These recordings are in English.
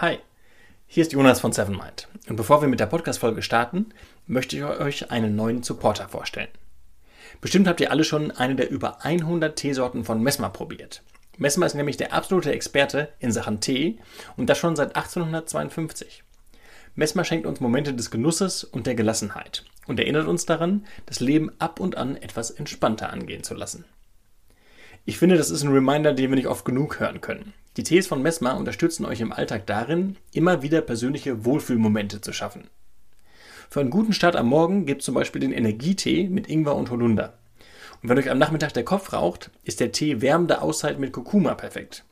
Hi, hier ist Jonas von Sevenmind. Und bevor wir mit der Podcast-Folge starten, möchte ich euch einen neuen Supporter vorstellen. Bestimmt habt ihr alle schon eine der über 100 Teesorten von Messmer probiert. Messmer ist nämlich der absolute Experte in Sachen Tee und das schon seit 1852. Messmer schenkt uns Momente des Genusses und der Gelassenheit und erinnert uns daran, das Leben ab und an etwas entspannter angehen zu lassen. Ich finde, das ist ein Reminder, den wir nicht oft genug hören können. Die Tees von Messmer unterstützen euch im Alltag darin, immer wieder persönliche Wohlfühlmomente zu schaffen. Für einen guten Start am Morgen gibt es zum Beispiel den Energietee mit Ingwer und Holunder. Und wenn euch am Nachmittag der Kopf raucht, ist der Tee wärmende Auszeit mit Kurkuma perfekt.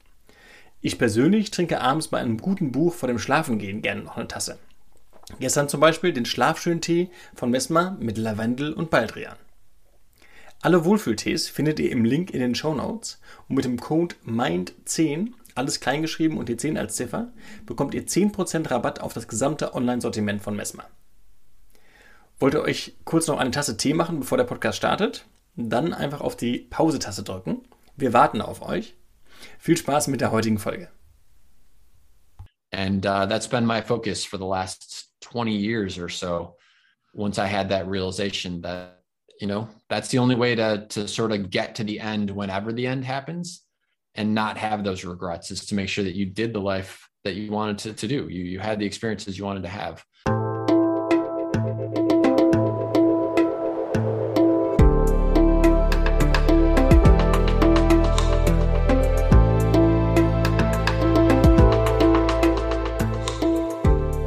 Ich persönlich trinke abends bei einem guten Buch vor dem Schlafengehen gerne noch eine Tasse. Gestern zum Beispiel den Schlafschön-Tee von Messmer mit Lavendel und Baldrian. Alle Wohlfühltees findet ihr im Link in den Show Notes und mit dem Code MIND10, alles kleingeschrieben und die 10 als Ziffer, bekommt ihr 10% Rabatt auf das gesamte Online-Sortiment von Messmer. Wollt ihr euch kurz noch eine Tasse Tee machen, bevor der Podcast startet? Dann einfach auf die Pause-Taste drücken. Wir warten auf euch. Viel Spaß mit der heutigen Folge. And uh, that's been my focus for the last 20 years or so. Once I had that realization that you know that's the only way to to sort of get to the end whenever the end happens and not have those regrets is to make sure that you did the life that you wanted to, to do you you had the experiences you wanted to have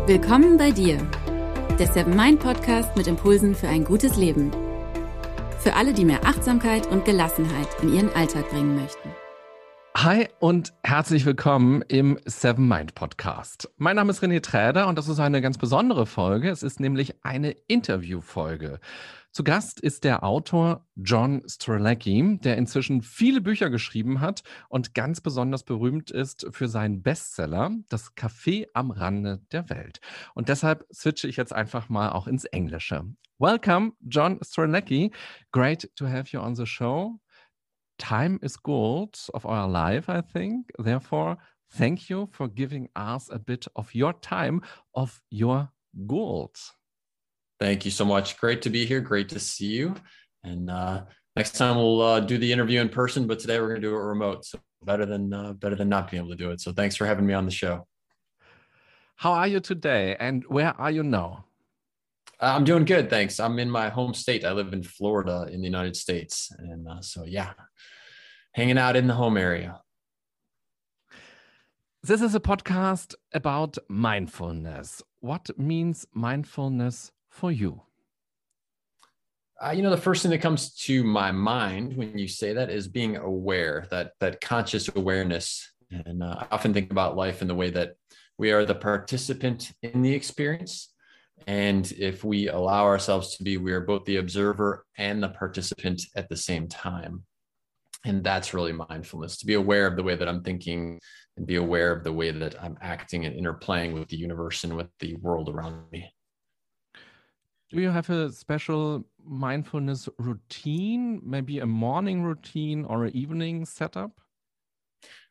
Willkommen bei dir, der Seven Mind Podcast mit Impulsen für ein gutes Leben. Für alle, die mehr Achtsamkeit und Gelassenheit in ihren Alltag bringen möchten. Hi und herzlich willkommen im Seven Mind Podcast. Mein Name ist René Träder und das ist eine ganz besondere Folge. Es ist nämlich eine Interviewfolge. Zu Gast ist der Autor John Strzelecki, der inzwischen viele Bücher geschrieben hat und ganz besonders berühmt ist für seinen Bestseller Das Café am Rande der Welt. Und deshalb switche ich jetzt einfach mal auch ins Englische. Welcome, John Strzelecki. Great to have you on the show. Time is gold of our life, I think. Therefore, thank you for giving us a bit of your time, of your gold. Thank you so much. Great to be here. Great to see you. And uh, next time we'll uh, do the interview in person, but today we're going to do it remote. So better than uh, better than not being able to do it. So thanks for having me on the show. How are you today, and where are you now? I'm doing good, thanks. I'm in my home state. I live in Florida in the United States, and uh, so yeah, hanging out in the home area. This is a podcast about mindfulness. What means mindfulness for you? Uh, you know, the first thing that comes to my mind when you say that is being aware, that that conscious awareness. And uh, I often think about life in the way that we are the participant in the experience. And if we allow ourselves to be, we are both the observer and the participant at the same time. And that's really mindfulness to be aware of the way that I'm thinking and be aware of the way that I'm acting and interplaying with the universe and with the world around me. Do you have a special mindfulness routine, maybe a morning routine or an evening setup?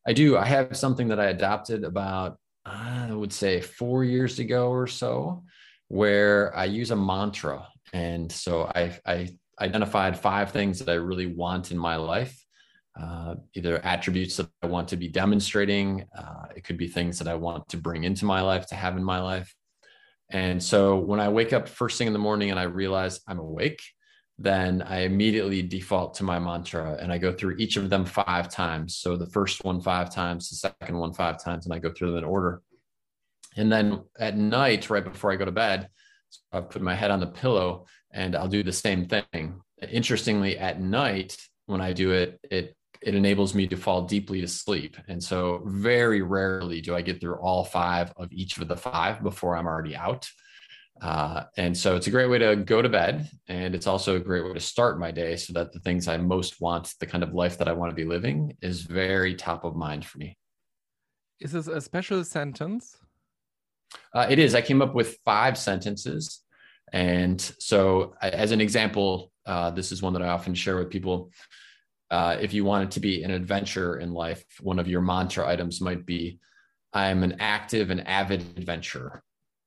I do. I have something that I adopted about, I would say, four years ago or so, where I use a mantra. And so I, I identified five things that I really want in my life. Uh, either attributes that I want to be demonstrating, uh, it could be things that I want to bring into my life, to have in my life. And so when I wake up first thing in the morning and I realize I'm awake, then I immediately default to my mantra and I go through each of them five times. So the first one five times, the second one five times, and I go through them in order. And then at night, right before I go to bed, I put my head on the pillow and I'll do the same thing. Interestingly, at night, when I do it, it it enables me to fall deeply to sleep. And so, very rarely do I get through all five of each of the five before I'm already out. Uh, and so, it's a great way to go to bed. And it's also a great way to start my day so that the things I most want, the kind of life that I want to be living, is very top of mind for me. Is this a special sentence? Uh, it is. I came up with five sentences. And so, as an example, uh, this is one that I often share with people uh, if you want it to be an adventure in life, one of your mantra items might be I'm an active and avid adventurer.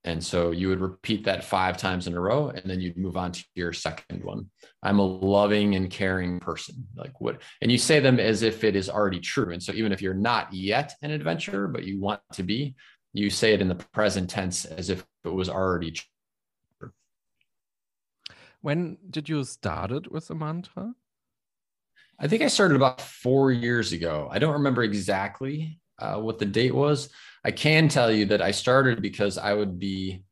And so you would repeat that five times in a row, and then you'd move on to your second one. I'm a loving and caring person. Like what? And you say them as if it is already true. And so even if you're not yet an adventurer, but you want to be, you say it in the present tense as if it was already true. When did you started with the mantra? I think I started about four years ago. I don't remember exactly uh, what the date was. I can tell you that I started because I would be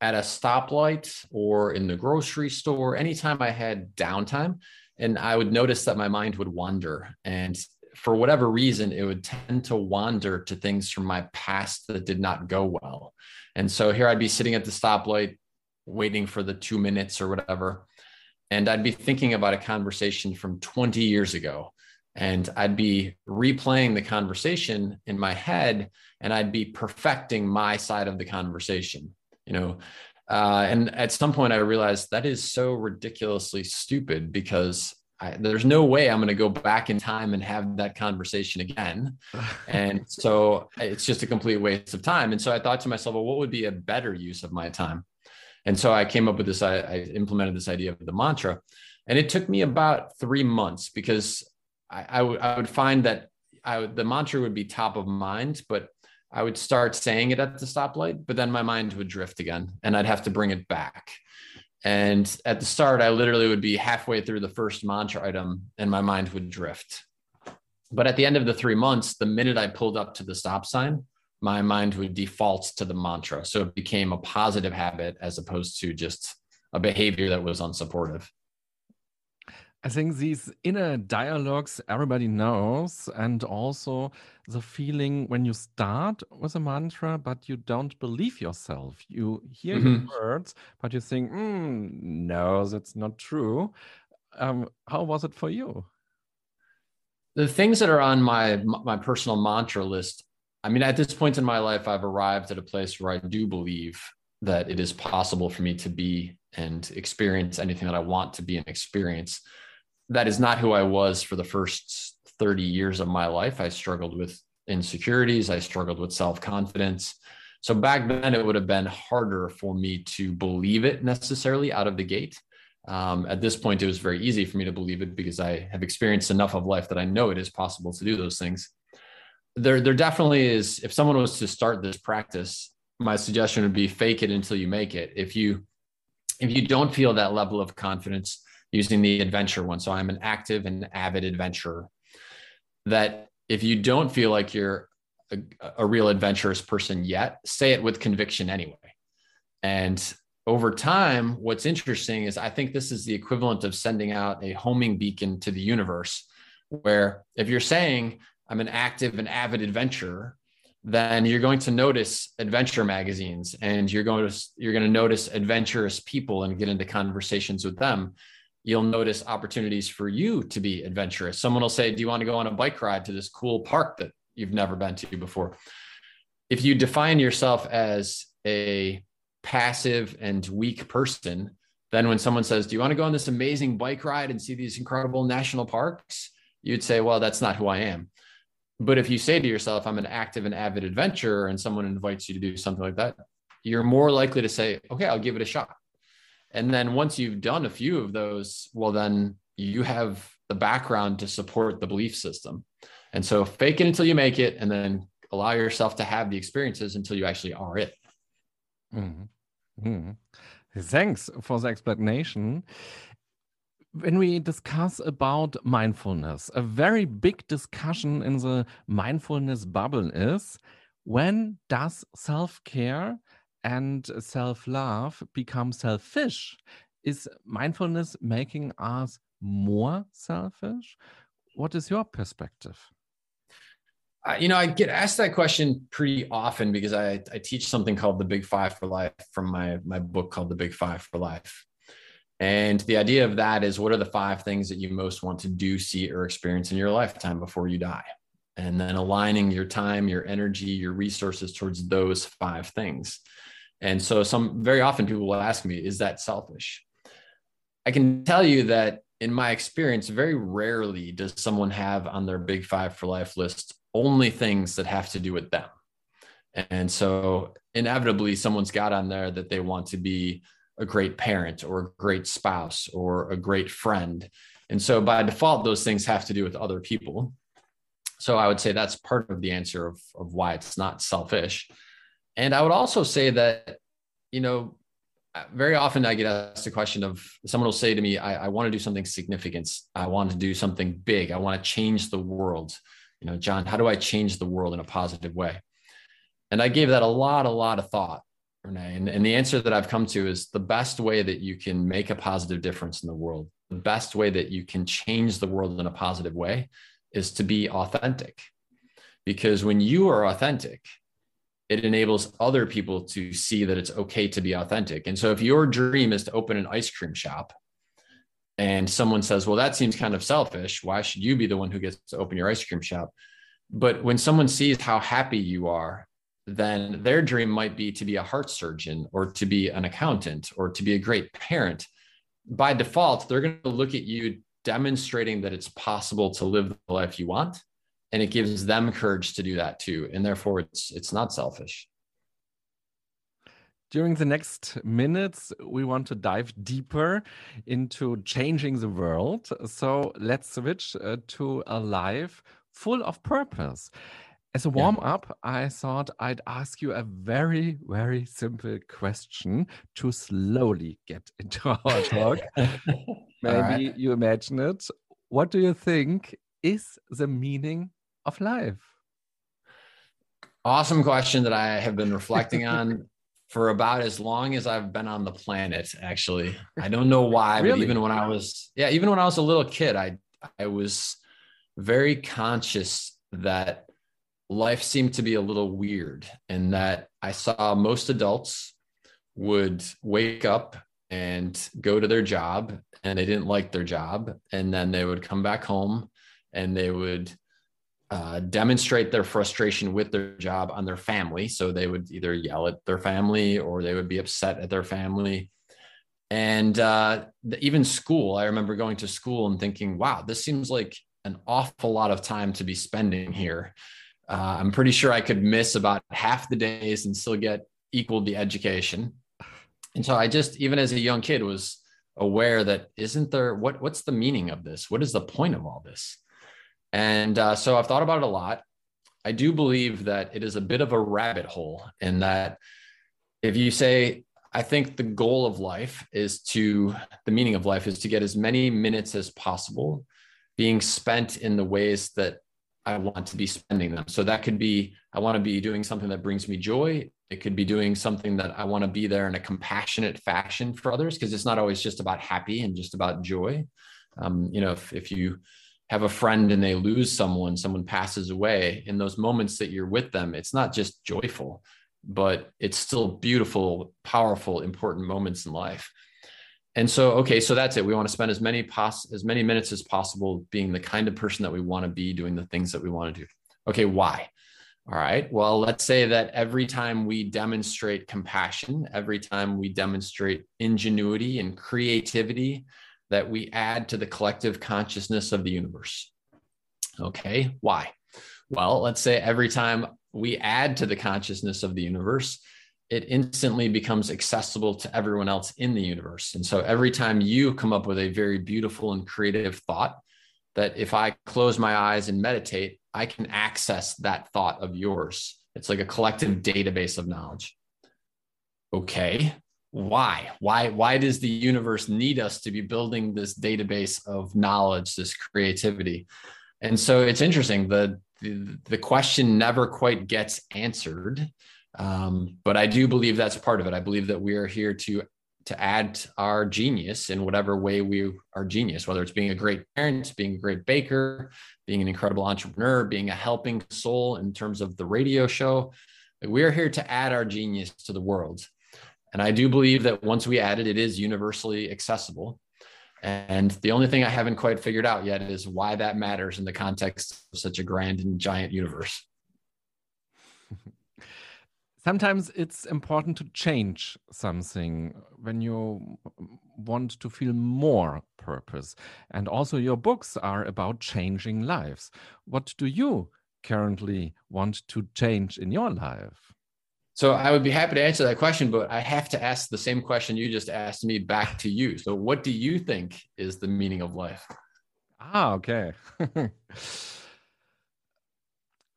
at a stoplight or in the grocery store anytime I had downtime, and I would notice that my mind would wander. And for whatever reason, it would tend to wander to things from my past that did not go well. And so here I'd be sitting at the stoplight, waiting for the two minutes or whatever. And I'd be thinking about a conversation from 20 years ago. And I'd be replaying the conversation in my head and I'd be perfecting my side of the conversation, you know. Uh, and at some point, I realized that is so ridiculously stupid because I, there's no way I'm going to go back in time and have that conversation again. and so it's just a complete waste of time. And so I thought to myself, well, what would be a better use of my time? And so I came up with this, I, I implemented this idea of the mantra. And it took me about three months because I, I, w- I would find that I would, the mantra would be top of mind, but I would start saying it at the stoplight, but then my mind would drift again and I'd have to bring it back. And at the start, I literally would be halfway through the first mantra item and my mind would drift. But at the end of the three months, the minute I pulled up to the stop sign, my mind would default to the mantra. So it became a positive habit as opposed to just a behavior that was unsupportive. I think these inner dialogues everybody knows, and also the feeling when you start with a mantra, but you don't believe yourself. You hear mm -hmm. your mm-hmm. words, but you think, mm, no, that's not true. Um, how was it for you? The things that are on my my personal mantra list. I mean, at this point in my life, I've arrived at a place where I do believe that it is possible for me to be and experience anything that I want to be and experience that is not who I was for the first 30 years of my life. I struggled with insecurities, I struggled with self confidence. So back then, it would have been harder for me to believe it necessarily out of the gate. Um, at this point, it was very easy for me to believe it because I have experienced enough of life that I know it is possible to do those things. There, there definitely is. If someone was to start this practice, my suggestion would be fake it until you make it. If you, if you don't feel that level of confidence, using the adventure one. So I'm an active and avid adventurer. That if you don't feel like you're a, a real adventurous person yet, say it with conviction anyway. And over time, what's interesting is I think this is the equivalent of sending out a homing beacon to the universe, where if you're saying, I'm an active and avid adventurer, then you're going to notice adventure magazines and you're going to you're going to notice adventurous people and get into conversations with them you'll notice opportunities for you to be adventurous. Someone will say, Do you want to go on a bike ride to this cool park that you've never been to before? If you define yourself as a passive and weak person, then when someone says, Do you want to go on this amazing bike ride and see these incredible national parks? You'd say, Well, that's not who I am. But if you say to yourself, I'm an active and avid adventurer, and someone invites you to do something like that, you're more likely to say, Okay, I'll give it a shot. And then once you've done a few of those, well, then you have the background to support the belief system. And so fake it until you make it, and then allow yourself to have the experiences until you actually are it. Mm-hmm. Mm-hmm. Thanks for the explanation. When we discuss about mindfulness, a very big discussion in the mindfulness bubble is when does self care and self love become selfish. Is mindfulness making us more selfish? What is your perspective? Uh, you know, I get asked that question pretty often because I, I teach something called the Big Five for Life from my, my book called The Big Five for Life. And the idea of that is what are the five things that you most want to do, see, or experience in your lifetime before you die? And then aligning your time, your energy, your resources towards those five things. And so some very often people will ask me, is that selfish? I can tell you that in my experience, very rarely does someone have on their big five for life list only things that have to do with them. And so inevitably someone's got on there that they want to be a great parent or a great spouse or a great friend. And so by default, those things have to do with other people. So I would say that's part of the answer of, of why it's not selfish. And I would also say that, you know, very often I get asked the question of someone will say to me, I, I want to do something significant. I want to do something big. I want to change the world. You know, John, how do I change the world in a positive way? And I gave that a lot, a lot of thought, Renee. And, and the answer that I've come to is the best way that you can make a positive difference in the world, the best way that you can change the world in a positive way is to be authentic. Because when you are authentic, it enables other people to see that it's okay to be authentic. And so if your dream is to open an ice cream shop and someone says, well, that seems kind of selfish. Why should you be the one who gets to open your ice cream shop? But when someone sees how happy you are, then their dream might be to be a heart surgeon or to be an accountant or to be a great parent. By default, they're going to look at you demonstrating that it's possible to live the life you want and it gives them courage to do that too and therefore it's it's not selfish during the next minutes we want to dive deeper into changing the world so let's switch uh, to a life full of purpose as a warm up, yeah. I thought I'd ask you a very, very simple question to slowly get into our talk. Maybe right. you imagine it. What do you think is the meaning of life? Awesome question that I have been reflecting on for about as long as I've been on the planet, actually. I don't know why, really? but even when I was, yeah, even when I was a little kid, I I was very conscious that life seemed to be a little weird and that I saw most adults would wake up and go to their job and they didn't like their job. And then they would come back home and they would uh, demonstrate their frustration with their job on their family. So they would either yell at their family or they would be upset at their family. And uh, the, even school, I remember going to school and thinking, wow, this seems like an awful lot of time to be spending here. Uh, I'm pretty sure I could miss about half the days and still get equal the education. And so I just, even as a young kid, was aware that isn't there what what's the meaning of this? What is the point of all this? And uh, so I've thought about it a lot. I do believe that it is a bit of a rabbit hole, in that if you say, I think the goal of life is to, the meaning of life is to get as many minutes as possible being spent in the ways that I want to be spending them. So that could be, I want to be doing something that brings me joy. It could be doing something that I want to be there in a compassionate fashion for others, because it's not always just about happy and just about joy. Um, you know, if, if you, have a friend and they lose someone, someone passes away, in those moments that you're with them, it's not just joyful, but it's still beautiful, powerful, important moments in life. And so, okay, so that's it. We want to spend as many pos- as many minutes as possible being the kind of person that we want to be, doing the things that we want to do. Okay, why? All right. Well, let's say that every time we demonstrate compassion, every time we demonstrate ingenuity and creativity, that we add to the collective consciousness of the universe. Okay, why? Well, let's say every time we add to the consciousness of the universe, it instantly becomes accessible to everyone else in the universe. And so every time you come up with a very beautiful and creative thought, that if I close my eyes and meditate, I can access that thought of yours. It's like a collective database of knowledge. Okay, why? Why why does the universe need us to be building this database of knowledge this creativity? And so it's interesting the the, the question never quite gets answered um, but i do believe that's part of it. I believe that we are here to to add our genius in whatever way we are genius whether it's being a great parent being a great baker being an incredible entrepreneur being a helping soul in terms of the radio show we are here to add our genius to the world and I do believe that once we add it, it is universally accessible. And the only thing I haven't quite figured out yet is why that matters in the context of such a grand and giant universe. Sometimes it's important to change something when you want to feel more purpose. And also, your books are about changing lives. What do you currently want to change in your life? So I would be happy to answer that question, but I have to ask the same question you just asked me back to you. So what do you think is the meaning of life? Ah, okay.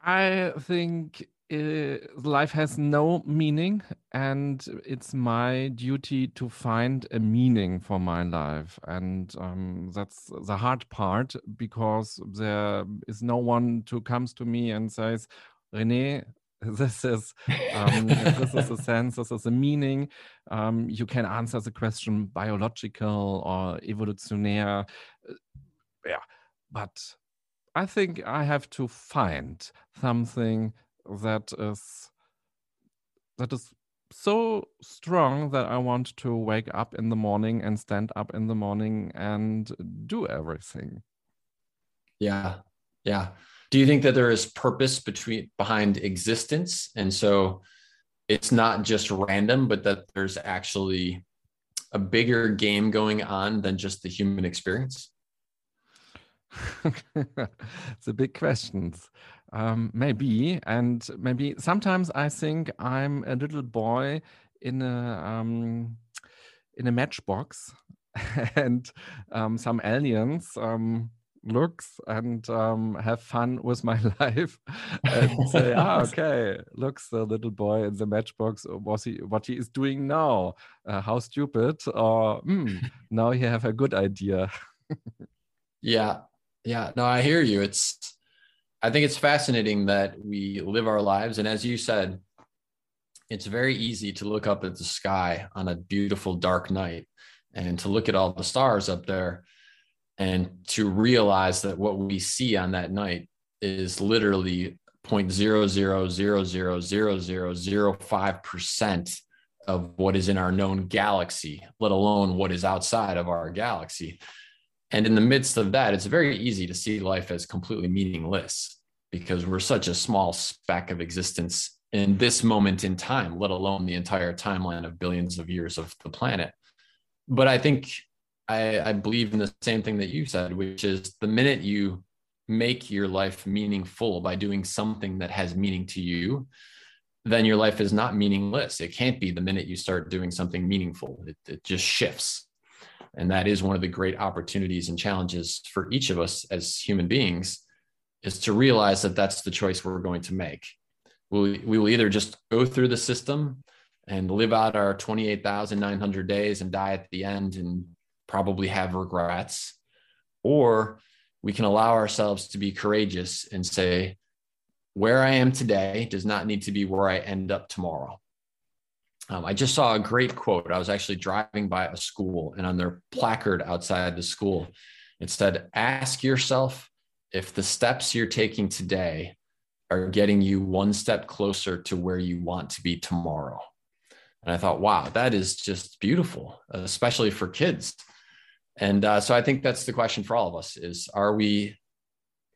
I think uh, life has no meaning, and it's my duty to find a meaning for my life. And um, that's the hard part because there is no one who comes to me and says, Rene, this is um, this is a sense, this is a meaning. Um, you can answer the question biological or evolutionary. Uh, yeah, but I think I have to find something that is that is so strong that I want to wake up in the morning and stand up in the morning and do everything. Yeah. Yeah. Do you think that there is purpose between behind existence and so it's not just random but that there's actually a bigger game going on than just the human experience? it's a big questions. Um, maybe, and maybe sometimes I think I'm a little boy in a um, in a matchbox, and um, some aliens um, looks and um, have fun with my life and say, ah, okay, looks the little boy in the matchbox. Was he what he is doing now? Uh, how stupid! Or mm, now he have a good idea. yeah, yeah. No, I hear you. It's I think it's fascinating that we live our lives. And as you said, it's very easy to look up at the sky on a beautiful dark night and to look at all the stars up there and to realize that what we see on that night is literally 0.00000005% of what is in our known galaxy, let alone what is outside of our galaxy. And in the midst of that, it's very easy to see life as completely meaningless because we're such a small speck of existence in this moment in time, let alone the entire timeline of billions of years of the planet. But I think I, I believe in the same thing that you said, which is the minute you make your life meaningful by doing something that has meaning to you, then your life is not meaningless. It can't be the minute you start doing something meaningful. It, it just shifts. And that is one of the great opportunities and challenges for each of us as human beings is to realize that that's the choice we're going to make. We, we will either just go through the system and live out our 28,900 days and die at the end and probably have regrets, or we can allow ourselves to be courageous and say, where I am today does not need to be where I end up tomorrow. Um, I just saw a great quote. I was actually driving by a school, and on their placard outside the school, it said, Ask yourself if the steps you're taking today are getting you one step closer to where you want to be tomorrow. And I thought, wow, that is just beautiful, especially for kids. And uh, so I think that's the question for all of us is are we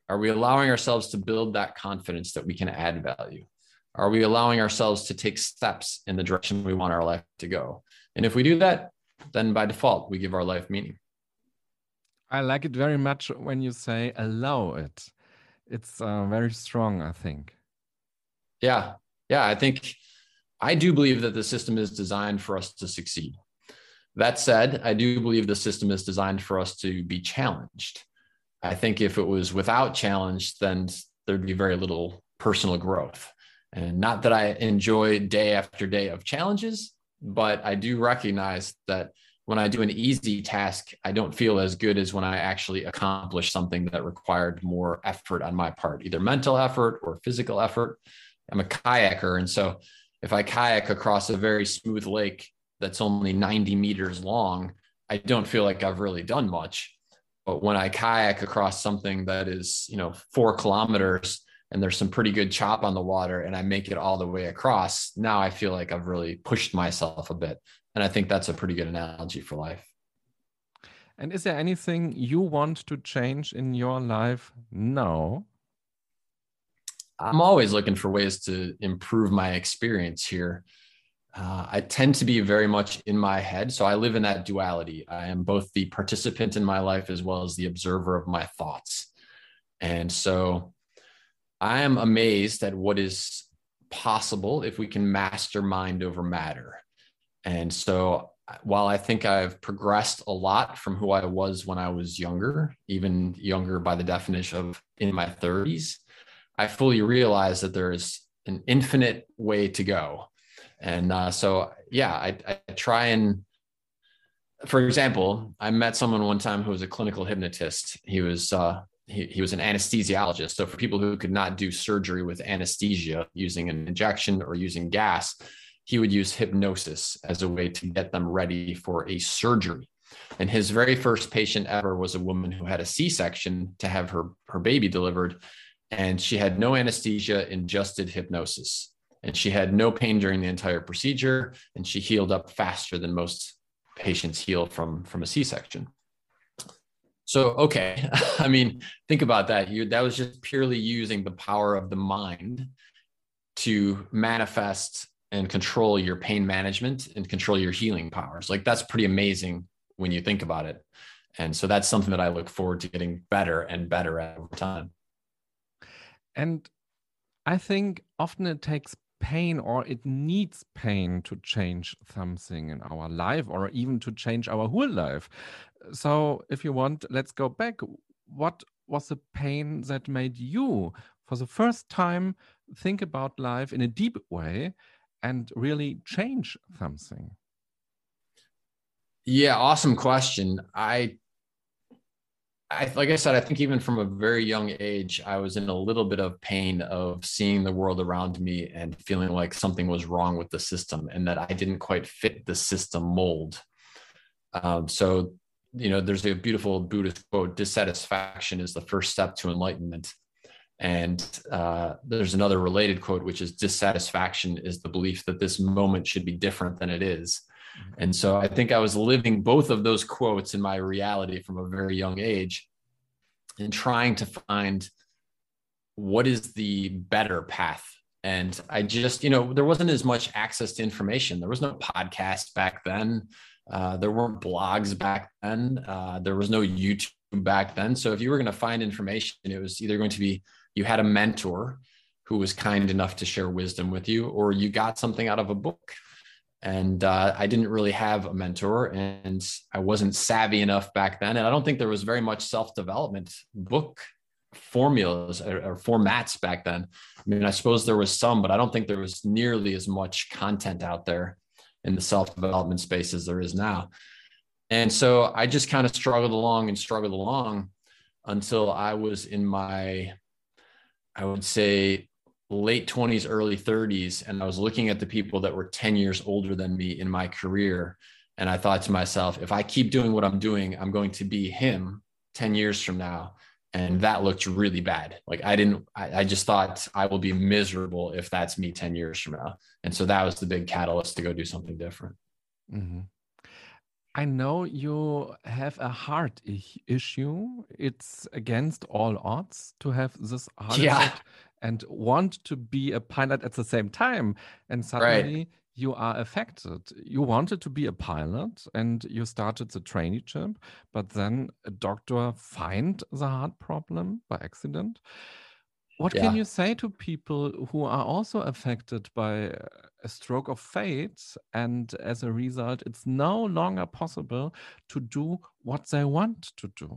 are we allowing ourselves to build that confidence that we can add value? Are we allowing ourselves to take steps in the direction we want our life to go? And if we do that, then by default, we give our life meaning. I like it very much when you say allow it. It's uh, very strong, I think. Yeah. Yeah. I think I do believe that the system is designed for us to succeed. That said, I do believe the system is designed for us to be challenged. I think if it was without challenge, then there'd be very little personal growth. And not that I enjoy day after day of challenges, but I do recognize that when I do an easy task, I don't feel as good as when I actually accomplish something that required more effort on my part, either mental effort or physical effort. I'm a kayaker. And so if I kayak across a very smooth lake that's only 90 meters long, I don't feel like I've really done much. But when I kayak across something that is, you know, four kilometers and there's some pretty good chop on the water and I make it all the way across, now I feel like I've really pushed myself a bit. And I think that's a pretty good analogy for life. And is there anything you want to change in your life now? I'm always looking for ways to improve my experience here. Uh, I tend to be very much in my head. So I live in that duality. I am both the participant in my life as well as the observer of my thoughts. And so I am amazed at what is possible if we can master mind over matter. And so while I think I've progressed a lot from who I was when I was younger, even younger by the definition of in my 30s, I fully realize that there is an infinite way to go. And uh, so, yeah, I, I try and, for example, I met someone one time who was a clinical hypnotist. He was uh, he, he was an anesthesiologist. So for people who could not do surgery with anesthesia using an injection or using gas, he would use hypnosis as a way to get them ready for a surgery. And his very first patient ever was a woman who had a C section to have her, her baby delivered. And she had no anesthesia ingested hypnosis. And she had no pain during the entire procedure. And she healed up faster than most patients heal from, from a C section. So, okay. I mean, think about that. You, that was just purely using the power of the mind to manifest and control your pain management and control your healing powers. Like that's pretty amazing when you think about it. And so that's something that I look forward to getting better and better at over time. And I think often it takes pain or it needs pain to change something in our life or even to change our whole life. So, if you want, let's go back. What was the pain that made you, for the first time, think about life in a deep way and really change something? Yeah, awesome question. I I like I said, I think even from a very young age, I was in a little bit of pain of seeing the world around me and feeling like something was wrong with the system and that I didn't quite fit the system mold. Um, so, you know, there's a beautiful Buddhist quote: "Dissatisfaction is the first step to enlightenment." And uh, there's another related quote, which is dissatisfaction is the belief that this moment should be different than it is. And so I think I was living both of those quotes in my reality from a very young age and trying to find what is the better path. And I just, you know, there wasn't as much access to information. There was no podcast back then. Uh, there weren't blogs back then. Uh, there was no YouTube back then. So if you were going to find information, it was either going to be you had a mentor who was kind enough to share wisdom with you, or you got something out of a book. And uh, I didn't really have a mentor, and I wasn't savvy enough back then. And I don't think there was very much self development book formulas or, or, formats back then. I mean, I suppose there was some, but I don't think there was nearly as much content out there in the self development space as there is now. And so I just kind of struggled along and struggled along until I was in my I would say late 20s, early 30s. And I was looking at the people that were 10 years older than me in my career. And I thought to myself, if I keep doing what I'm doing, I'm going to be him 10 years from now. And that looked really bad. Like I didn't, I, I just thought I will be miserable if that's me 10 years from now. And so that was the big catalyst to go do something different. Mm-hmm. I know you have a heart issue. It's against all odds to have this heart yeah. And want to be a pilot at the same time. And suddenly right. you are affected. You wanted to be a pilot and you started the traineeship, but then a doctor find the heart problem by accident. What yeah. can you say to people who are also affected by uh, a stroke of fate and as a result it's no longer possible to do what they want to do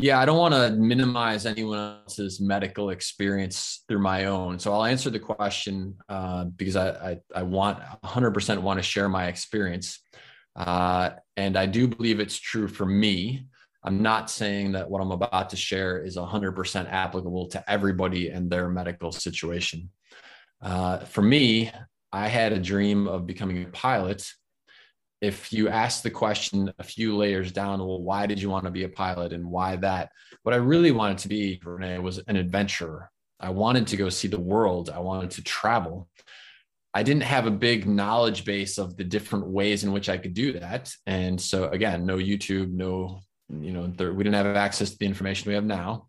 yeah i don't want to minimize anyone else's medical experience through my own. So i'll answer the question uh, because I, I, I want 100% want to share my experience. Uh, and i do believe it's true for me. I'm not saying that what i'm about to share is 100% applicable to everybody and their medical situation. Uh, for me, I had a dream of becoming a pilot. If you ask the question a few layers down, well, why did you want to be a pilot and why that? What I really wanted to be, Renee, was an adventurer. I wanted to go see the world. I wanted to travel. I didn't have a big knowledge base of the different ways in which I could do that. And so, again, no YouTube, no, you know, there, we didn't have access to the information we have now.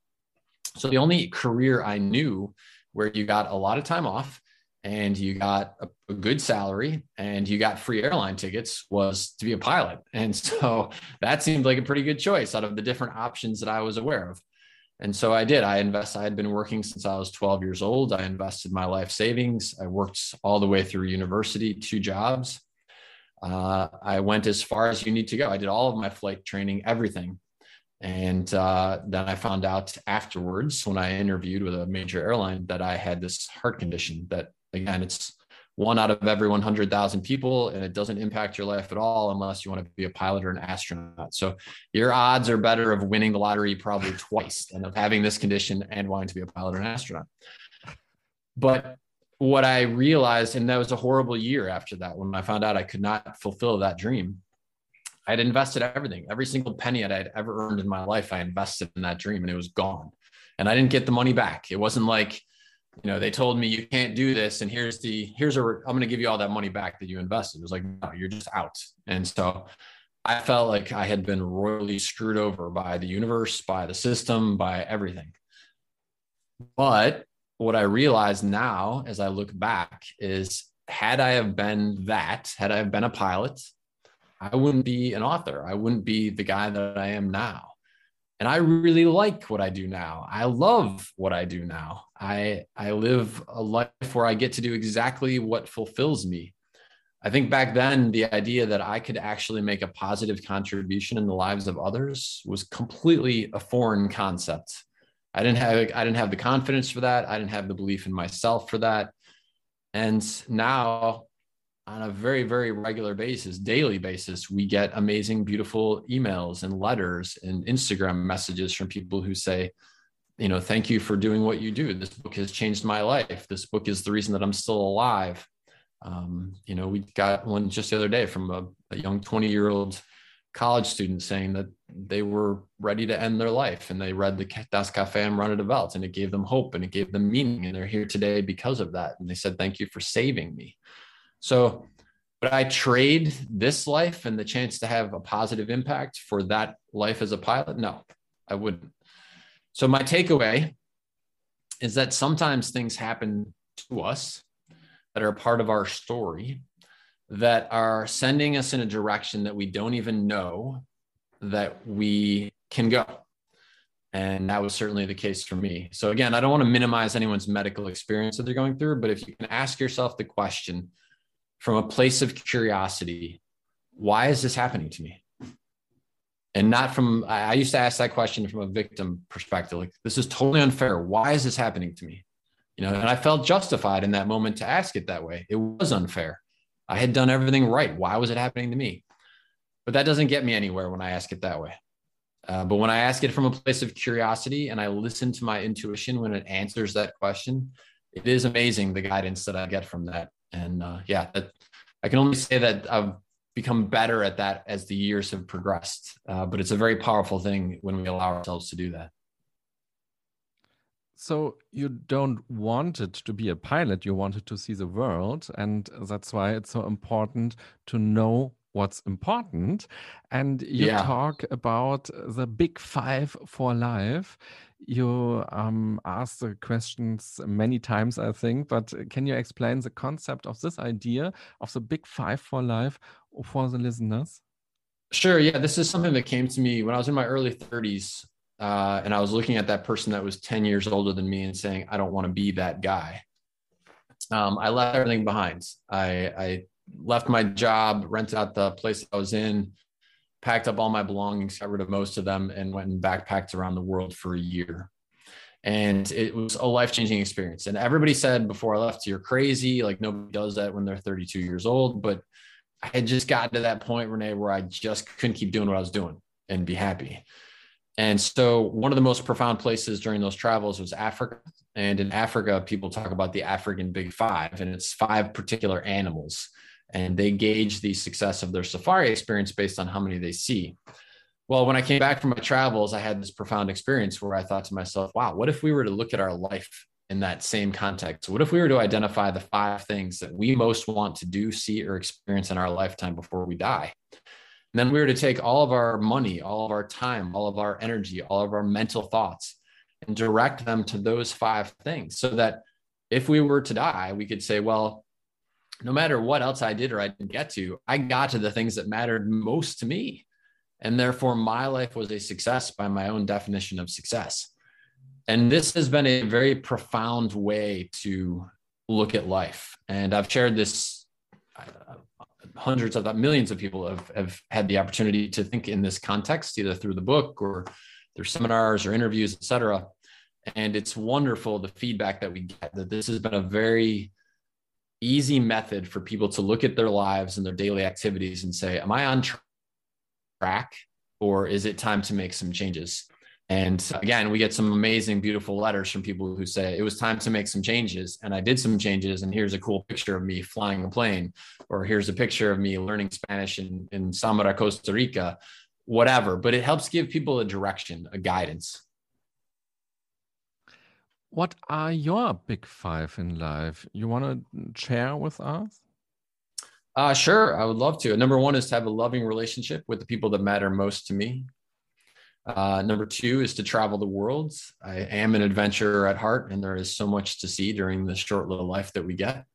So the only career I knew where you got a lot of time off and you got a, a, good salary and you got free airline tickets was to be a pilot. And so that seemed like a pretty good choice out of the different options that I was aware of. And so I did. I invest. I had been working since I was 12 years old. I invested my life savings. I worked all the way through university, two jobs. Uh, I went as far as you need to go. I did all of my flight training, everything. And uh, then I found out afterwards when I interviewed with a major airline that I had this heart condition that, again, it's one out of every 100,000 people, and it doesn't impact your life at all unless you want to be a pilot or an astronaut. So your odds are better of winning the lottery probably twice than of having this condition and wanting to be a pilot or an astronaut. But what I realized, and that was a horrible year after that, when I found out I could not fulfill that dream. I had invested everything, every single penny that I'd ever earned in my life, I invested in that dream and it was gone. And I didn't get the money back. It wasn't like, you know, they told me you can't do this, and here's the here's a I'm going to give you all that money back that you invested. It was like, no, you're just out. And so I felt like I had been royally screwed over by the universe, by the system, by everything. But what I realize now as I look back is had I have been that, had I have been a pilot, I wouldn't be an author. I wouldn't be the guy that I am now and I really like what I do now. I love what I do now. I I live a life where I get to do exactly what fulfills me. I think back then the idea that I could actually make a positive contribution in the lives of others was completely a foreign concept. I didn't have I didn't have the confidence for that. I didn't have the belief in myself for that. And now on a very very regular basis daily basis we get amazing beautiful emails and letters and instagram messages from people who say you know thank you for doing what you do. This book has changed my life. This book is the reason that i'm still alive. Um, you know we got one just the other day from a, a young 20 year old college student saying that they were ready to end their life and they read the Das Café am Rande der Welt and it gave them hope and it gave them meaning and they're here today because of that. And they said thank you for saving me so, would I trade this life and the chance to have a positive impact for that life as a pilot? No, I wouldn't. So, my takeaway is that sometimes things happen to us that are part of our story that are sending us in a direction that we don't even know that we can go. And that was certainly the case for me. So, again, I don't want to minimize anyone's medical experience that they're going through, but if you can ask yourself the question, from a place of curiosity why is this happening to me? And not from i used to ask that question from a victim perspective like this is totally unfair. Why is this happening to me? You know and i felt justified in that moment to ask it that way. It was unfair. I had done everything right. Why was it happening to me? But that doesn't get me anywhere when i ask it that way. Uh, but when i ask it from a place of curiosity and i listen to my intuition when it answers that question it is amazing the guidance that i get from that and uh, yeah, that, I can only say that I've become better at that as the years have progressed. Uh, but it's a very powerful thing when we allow ourselves to do that. So you don't want it to be a pilot, you wanted to see the world. And that's why it's so important to know what's important. And you yeah. talk about the big five for life you um, asked the questions many times, I think, but can you explain the concept of this idea of the big five for life for the listeners? Sure. Yeah, this is something that came to me when I was in my early 30s. Uh, and I was looking at that person that was 10 years older than me and saying, I don't want to be that guy. Um, I left everything behind. I, I left my job, rented out the place I was in, packed up all my belongings, got rid of most of them, and went and backpacked around the world for a year. And it was a life changing experience. And everybody said before I left, you're crazy. Like nobody does that when they're 32 years old. But I had just gotten to that point, Renee, where I just couldn't keep doing what I was doing and be happy. And so, one of the most profound places during those travels was Africa. And in Africa, people talk about the African Big Five, and it's five particular animals and they gauge the success of their safari experience based on how many they see. Well, when I came back from my travels, I had this profound experience where I thought to myself, wow, what if we were to look at our life in that same context? What if we were to identify the five things that we most want to do, see, or experience in our lifetime before we die? And then we were to take all of our money, all of our time, all of our energy, all of our mental thoughts and direct them to those five things so that if we were to die, we could say, well, no matter what else I did or I didn't get to, I got to the things that mattered most to me. And therefore, my life was a success by my own definition of success. and this has been a very profound way to look at life. And I've shared this. Uh, hundreds of millions of people have, have had the opportunity to think in this context, either through the book or through seminars or interviews, et cetera. And it's wonderful the feedback that we get that this has been a very easy method for people to look at their lives and their daily activities and say, Am I on track or is it time to make some changes? And again, we get some amazing, beautiful letters from people who say it was time to make some changes. And I did some changes. And here's a cool picture of me flying a plane, or here's a picture of me learning Spanish in, in Samara, Costa Rica, whatever. But it helps give people a direction, a guidance. What are your big five in life? You want to share with us? Uh, sure, I would love to. Number one is to have a loving relationship with the people that matter most to me. Uh, number two is to travel the world. I am an adventurer at heart, and there is so much to see during the short little life that we get.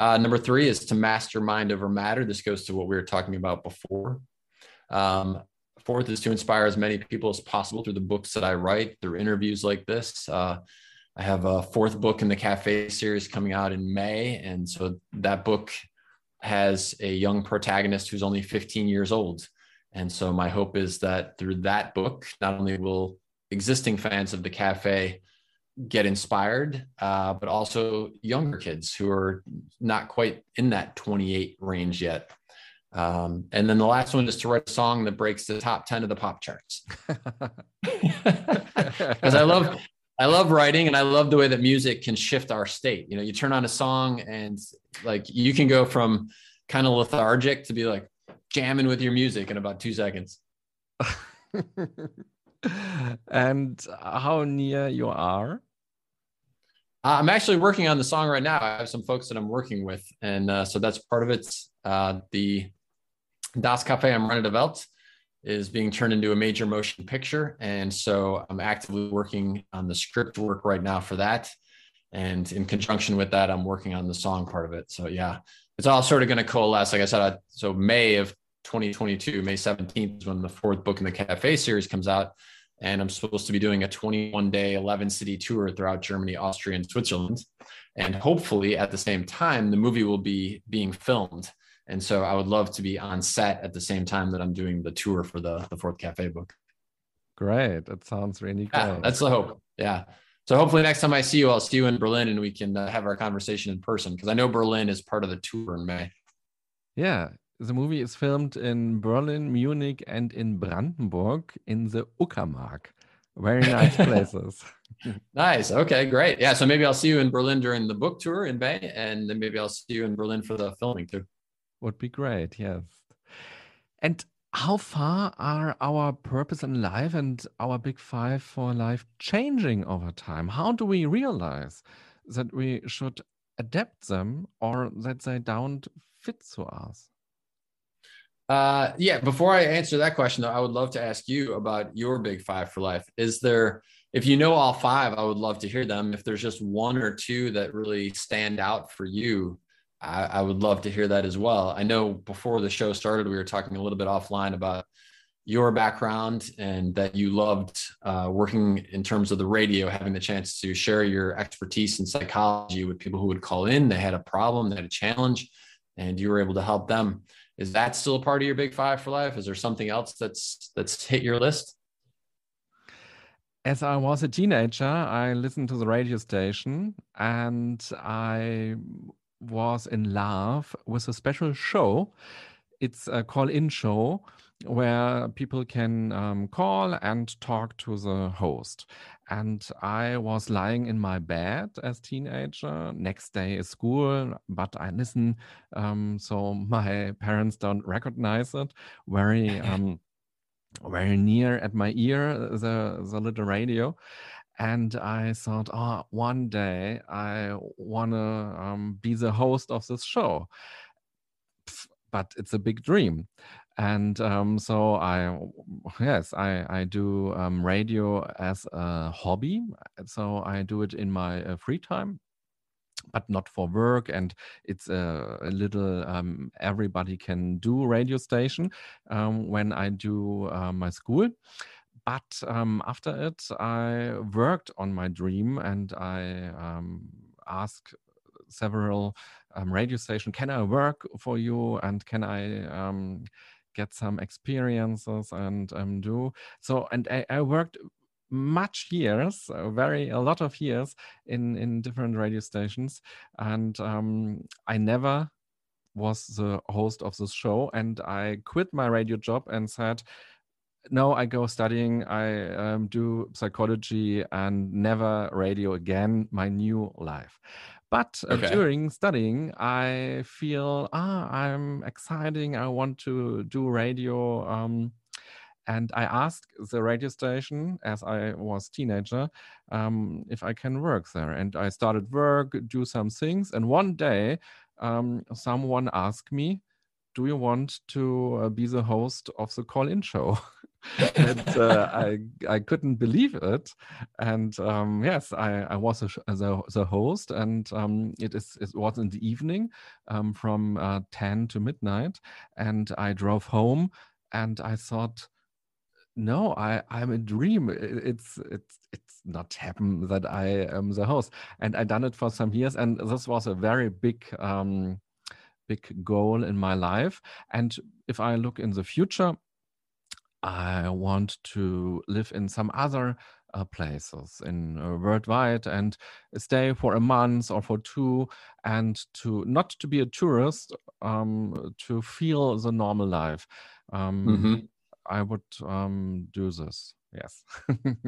Uh, number three is to master mind over matter. This goes to what we were talking about before. Um, fourth is to inspire as many people as possible through the books that I write, through interviews like this. Uh, I have a fourth book in the Cafe series coming out in May. And so that book has a young protagonist who's only 15 years old. And so my hope is that through that book, not only will existing fans of the cafe get inspired, uh, but also younger kids who are not quite in that 28 range yet. Um, and then the last one is to write a song that breaks the top 10 of the pop charts. Because I love I love writing and I love the way that music can shift our state. You know, you turn on a song and like you can go from kind of lethargic to be like, jamming with your music in about two seconds. and how near you are? Uh, I'm actually working on the song right now. I have some folks that I'm working with, and uh, so that's part of it. Uh, the Das Cafe am Rande der Welt is being turned into a major motion picture, and so I'm actively working on the script work right now for that. And in conjunction with that, I'm working on the song part of it. So yeah, it's all sort of going to coalesce. Like I said, I, so May of 2022, May 17th is when the fourth book in the Cafe series comes out. And I'm supposed to be doing a 21 day, 11 city tour throughout Germany, Austria, and Switzerland. And hopefully at the same time, the movie will be being filmed. And so I would love to be on set at the same time that I'm doing the tour for the, the fourth Cafe book. Great. That sounds really great. Yeah, that's the hope. Yeah. So hopefully next time I see you, I'll see you in Berlin and we can uh, have our conversation in person because I know Berlin is part of the tour in May. Yeah, the movie is filmed in Berlin, Munich, and in Brandenburg in the Uckermark. Very nice places. nice. Okay, great. Yeah, so maybe I'll see you in Berlin during the book tour in May, and then maybe I'll see you in Berlin for the filming too. Would be great. Yes. And how far are our purpose in life and our big five for life changing over time? How do we realize that we should adapt them or that they don't fit to us? Uh, yeah, before I answer that question, though, I would love to ask you about your big five for life. Is there, if you know all five, I would love to hear them. If there's just one or two that really stand out for you, I, I, would love to hear that as well. I know before the show started, we were talking a little bit offline about your background and that you loved uh, working in terms of the radio, having the chance to share your expertise in psychology with people who would call in. They had a problem, they had a challenge, and you were able to help them. Is that still a part of your big five for life? Is there something else that's that's hit your list? As I was a teenager, I listened to the radio station and I was in love with a special show. It's a call in show where people can um, call and talk to the host. And I was lying in my bed as teenager. Next day is school, but I listen, um, so my parents don't recognize it. Very, um, very near at my ear, the the little radio, and I thought, oh, one day I want to um, be the host of this show. But it's a big dream. And um, so I, yes, I, I do um, radio as a hobby. So I do it in my uh, free time but not for work and it's a, a little um, everybody can do radio station um, when i do uh, my school but um, after it, I worked on my dream and I um, asked several um, radio stations, can I work for you and can I um, get some experiences and um, do so? And I, I worked much years, uh, very a lot of years in in different radio stations, and um, I never was the host of this show, and I quit my radio job and said. No, I go studying. I um, do psychology and never radio again. My new life. But uh, okay. during studying, I feel ah, I'm exciting. I want to do radio. Um, and I asked the radio station as I was teenager um, if I can work there. And I started work, do some things. And one day, um, someone asked me, "Do you want to uh, be the host of the call-in show?" and uh, I I couldn't believe it. And um, yes, I, I was the, the host, and um, it is it was in the evening um, from uh, ten to midnight, and I drove home, and I thought no i i'm a dream. It's it's it's not happen that i am the host. And i done it for some years. And this was a very big um big goal in my life. And if i look in the future i want to live in some other uh, places in uh, worldwide and stay for a month or for two and to not to be a tourist um to feel the normal life um mm -hmm I would um, do this. Yes.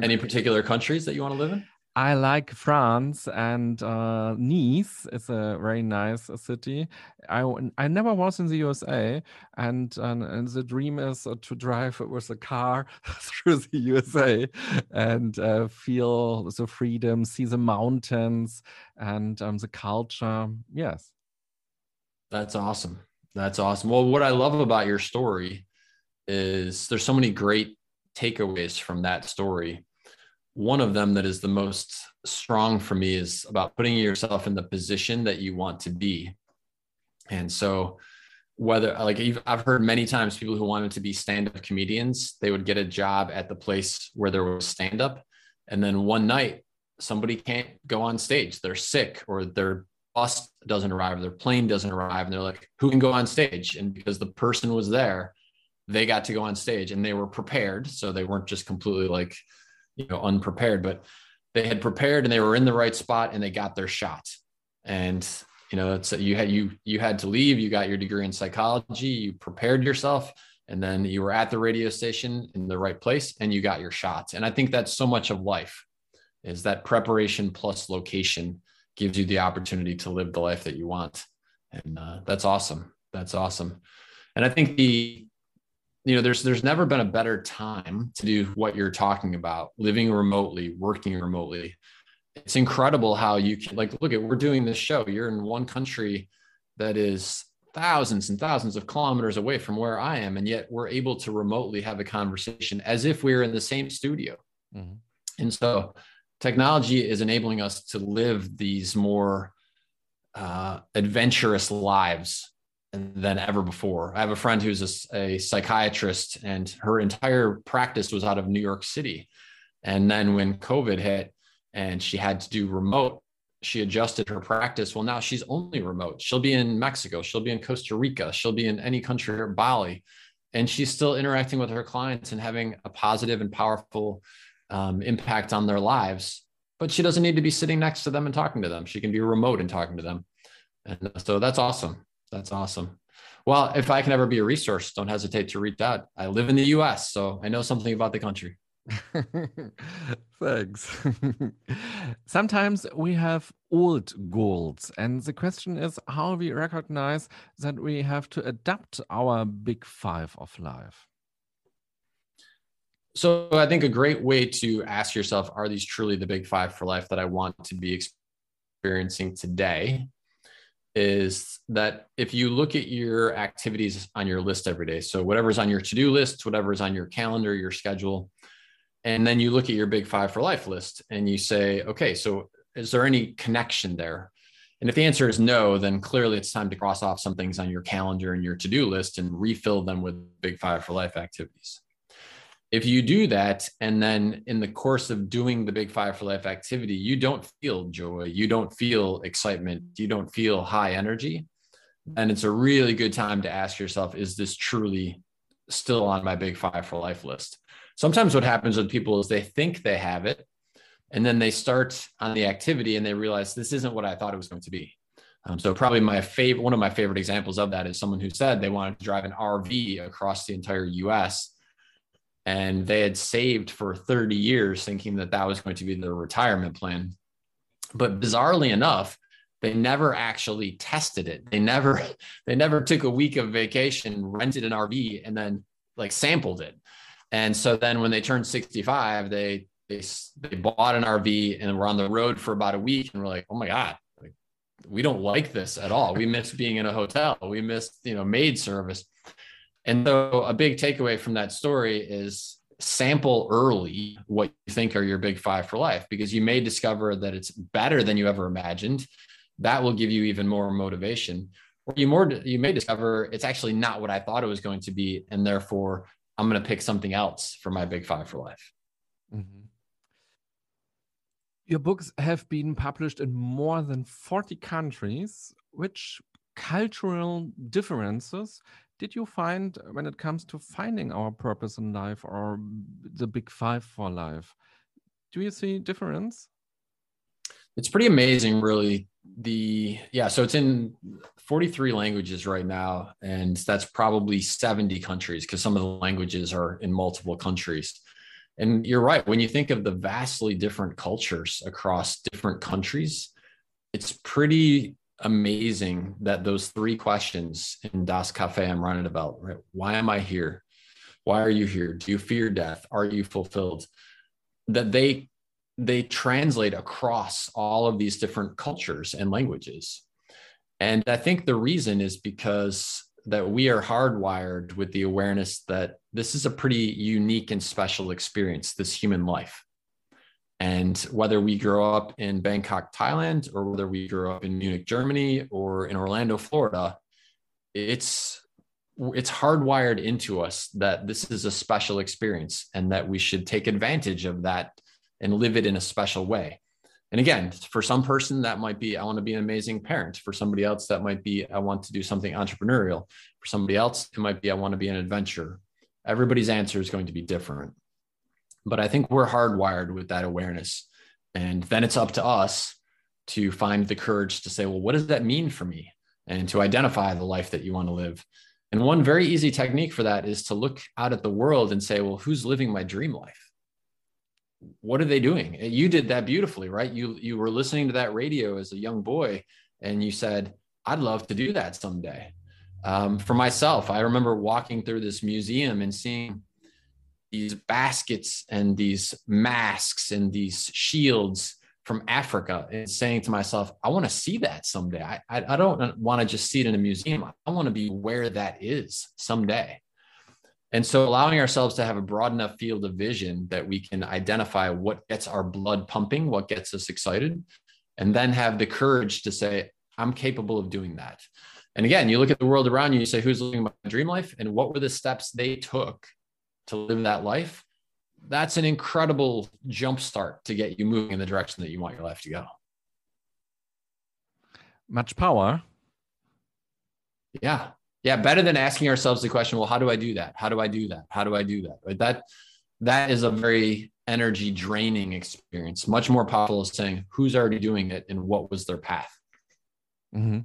Any particular countries that you want to live in? I like France and uh, Nice. It's a very nice city. I I never was in the USA, and and, and the dream is uh, to drive with a car through the USA and uh, feel the freedom, see the mountains and um, the culture. Yes, that's awesome. That's awesome. Well, what I love about your story is there's so many great takeaways from that story. One of them that is the most strong for me is about putting yourself in the position that you want to be. And so, whether like I've heard many times people who wanted to be stand up comedians, they would get a job at the place where there was stand up. And then one night, somebody can't go on stage. They're sick or their bus doesn't arrive, their plane doesn't arrive. And they're like, who can go on stage? And because the person was there, they got to go on stage and they were prepared. So they weren't just completely like, you know, unprepared, but they had prepared and they were in the right spot and they got their shot. And you know, it's you had you you had to leave. You got your degree in psychology. You prepared yourself, and then you were at the radio station in the right place, and you got your shot. And I think that's so much of life, is that preparation plus location gives you the opportunity to live the life that you want, and uh, that's awesome. That's awesome. And I think the you know there's there's never been a better time to do what you're talking about living remotely working remotely. It's incredible how you can like look at we're doing this show. You're in one country that is thousands and thousands of kilometers away from where i am and yet we're able to remotely have a conversation as if we are in the same studio. Mm-hmm. and so technology is enabling us to live these more uh, adventurous lives than ever before. I have a friend who's a, a, psychiatrist, and her entire practice was out of New York City. And then when COVID hit and she had to do remote, she adjusted her practice. Well, now she's only remote. She'll be in Mexico, she'll be in Costa Rica, she'll be in any country or Bali, and she's still interacting with her clients and having a positive and powerful um, impact on their lives. But she doesn't need to be sitting next to them and talking to them. She can be remote and talking to them. And so that's awesome. That's awesome. Well, if I can ever be a resource, don't hesitate to reach out. I live in the US, so I know something about the country. Thanks. Sometimes we have old goals, and the question is how we recognize that we have to adapt our big five of life. So, I think a great way to ask yourself are these truly the big five for life that I want to be experiencing today? Is that if you look at your activities on your list every day, so whatever's on your to do list, whatever's on your calendar, your schedule, and then you look at your big five for life list and you say, okay, so is there any connection there? And if the answer is no, then clearly it's time to cross off some things on your calendar and your to do list and refill them with big five for life activities. If you do that, and then in the course of doing the Big Five for Life activity, you don't feel joy, you don't feel excitement, you don't feel high energy, and it's a really good time to ask yourself, is this truly still on my Big Five for Life list? Sometimes what happens with people is they think they have it, and then they start on the activity and they realize this isn't what I thought it was going to be. Um, so probably my favorite, one of my favorite examples of that is someone who said they wanted to drive an RV across the entire U.S and they had saved for 30 years thinking that that was going to be their retirement plan. But bizarrely enough they never actually tested it. They never they never took a week of vacation rented an rv and then like sampled it. And so then when they turned 65 they they, they bought an rv and were on the road for about a week and were like oh my god we don't like this at all. We miss being in a hotel. We miss you know maid service and so a big takeaway from that story is sample early what you think are your big five for life because you may discover that it's better than you ever imagined. That will give you even more motivation. Or you more you may discover it's actually not what I thought it was going to be, and therefore I'm going to pick something else for my big five for life. Mm-hmm. Your books have been published in more than 40 countries. Which cultural differences did you find uh, when it comes to finding our purpose in life or the big five for life do you see difference? It's pretty amazing really. The yeah so it's in 43 languages right now and that's probably 70 countries because some of the languages are in multiple countries. And you're right when you think of the vastly different cultures across different countries it's pretty amazing that those three questions in Das Cafe I'm running about, right? Why am I here? Why are you here? Do you fear death? Are you fulfilled? That they they translate across all of these different cultures and languages. And I think the reason is because that we are hardwired with the awareness that this is a pretty unique and special experience, this human life. And whether we grow up in Bangkok, Thailand, or whether we grow up in Munich, Germany, or in Orlando, Florida, it's it's hardwired into us that this is a special experience and that we should take advantage of that and live it in a special way. And again, for some person, that might be I want to be an amazing parent. For somebody else, that might be I want to do something entrepreneurial. For somebody else, it might be I want to be an adventurer. Everybody's answer is going to be different. But I think we're hardwired with that awareness. And then it's up to us to find the courage to say, well, what does that mean for me? And to identify the life that you want to live. And one very easy technique for that is to look out at the world and say, well, who's living my dream life? What are they doing? You did that beautifully, right? You you were listening to that radio as a young boy, and you said, "I'd love to do that someday." Um, for myself, I remember walking through this museum and seeing these baskets and these masks and these shields from Africa and saying to myself, I want to see that someday. I, I, I don't want to just see it in a museum. I want to be where that is someday. And so allowing ourselves to have a broad enough field of vision that we can identify what gets our blood pumping, what gets us excited, and then have the courage to say, I'm capable of doing that. And again, you look at the world around you, you say, who's living my dream life? And what were the steps they took to live that life, that's an incredible jump start to get you moving in the direction that you want your life to go. Much power. Yeah. Yeah. Better than asking ourselves the question, well, how do I do that? How do I do that? How do I do that? Right? That that is a very energy draining experience. Much more powerful is saying who's already doing it and what was their path. Mm-hmm.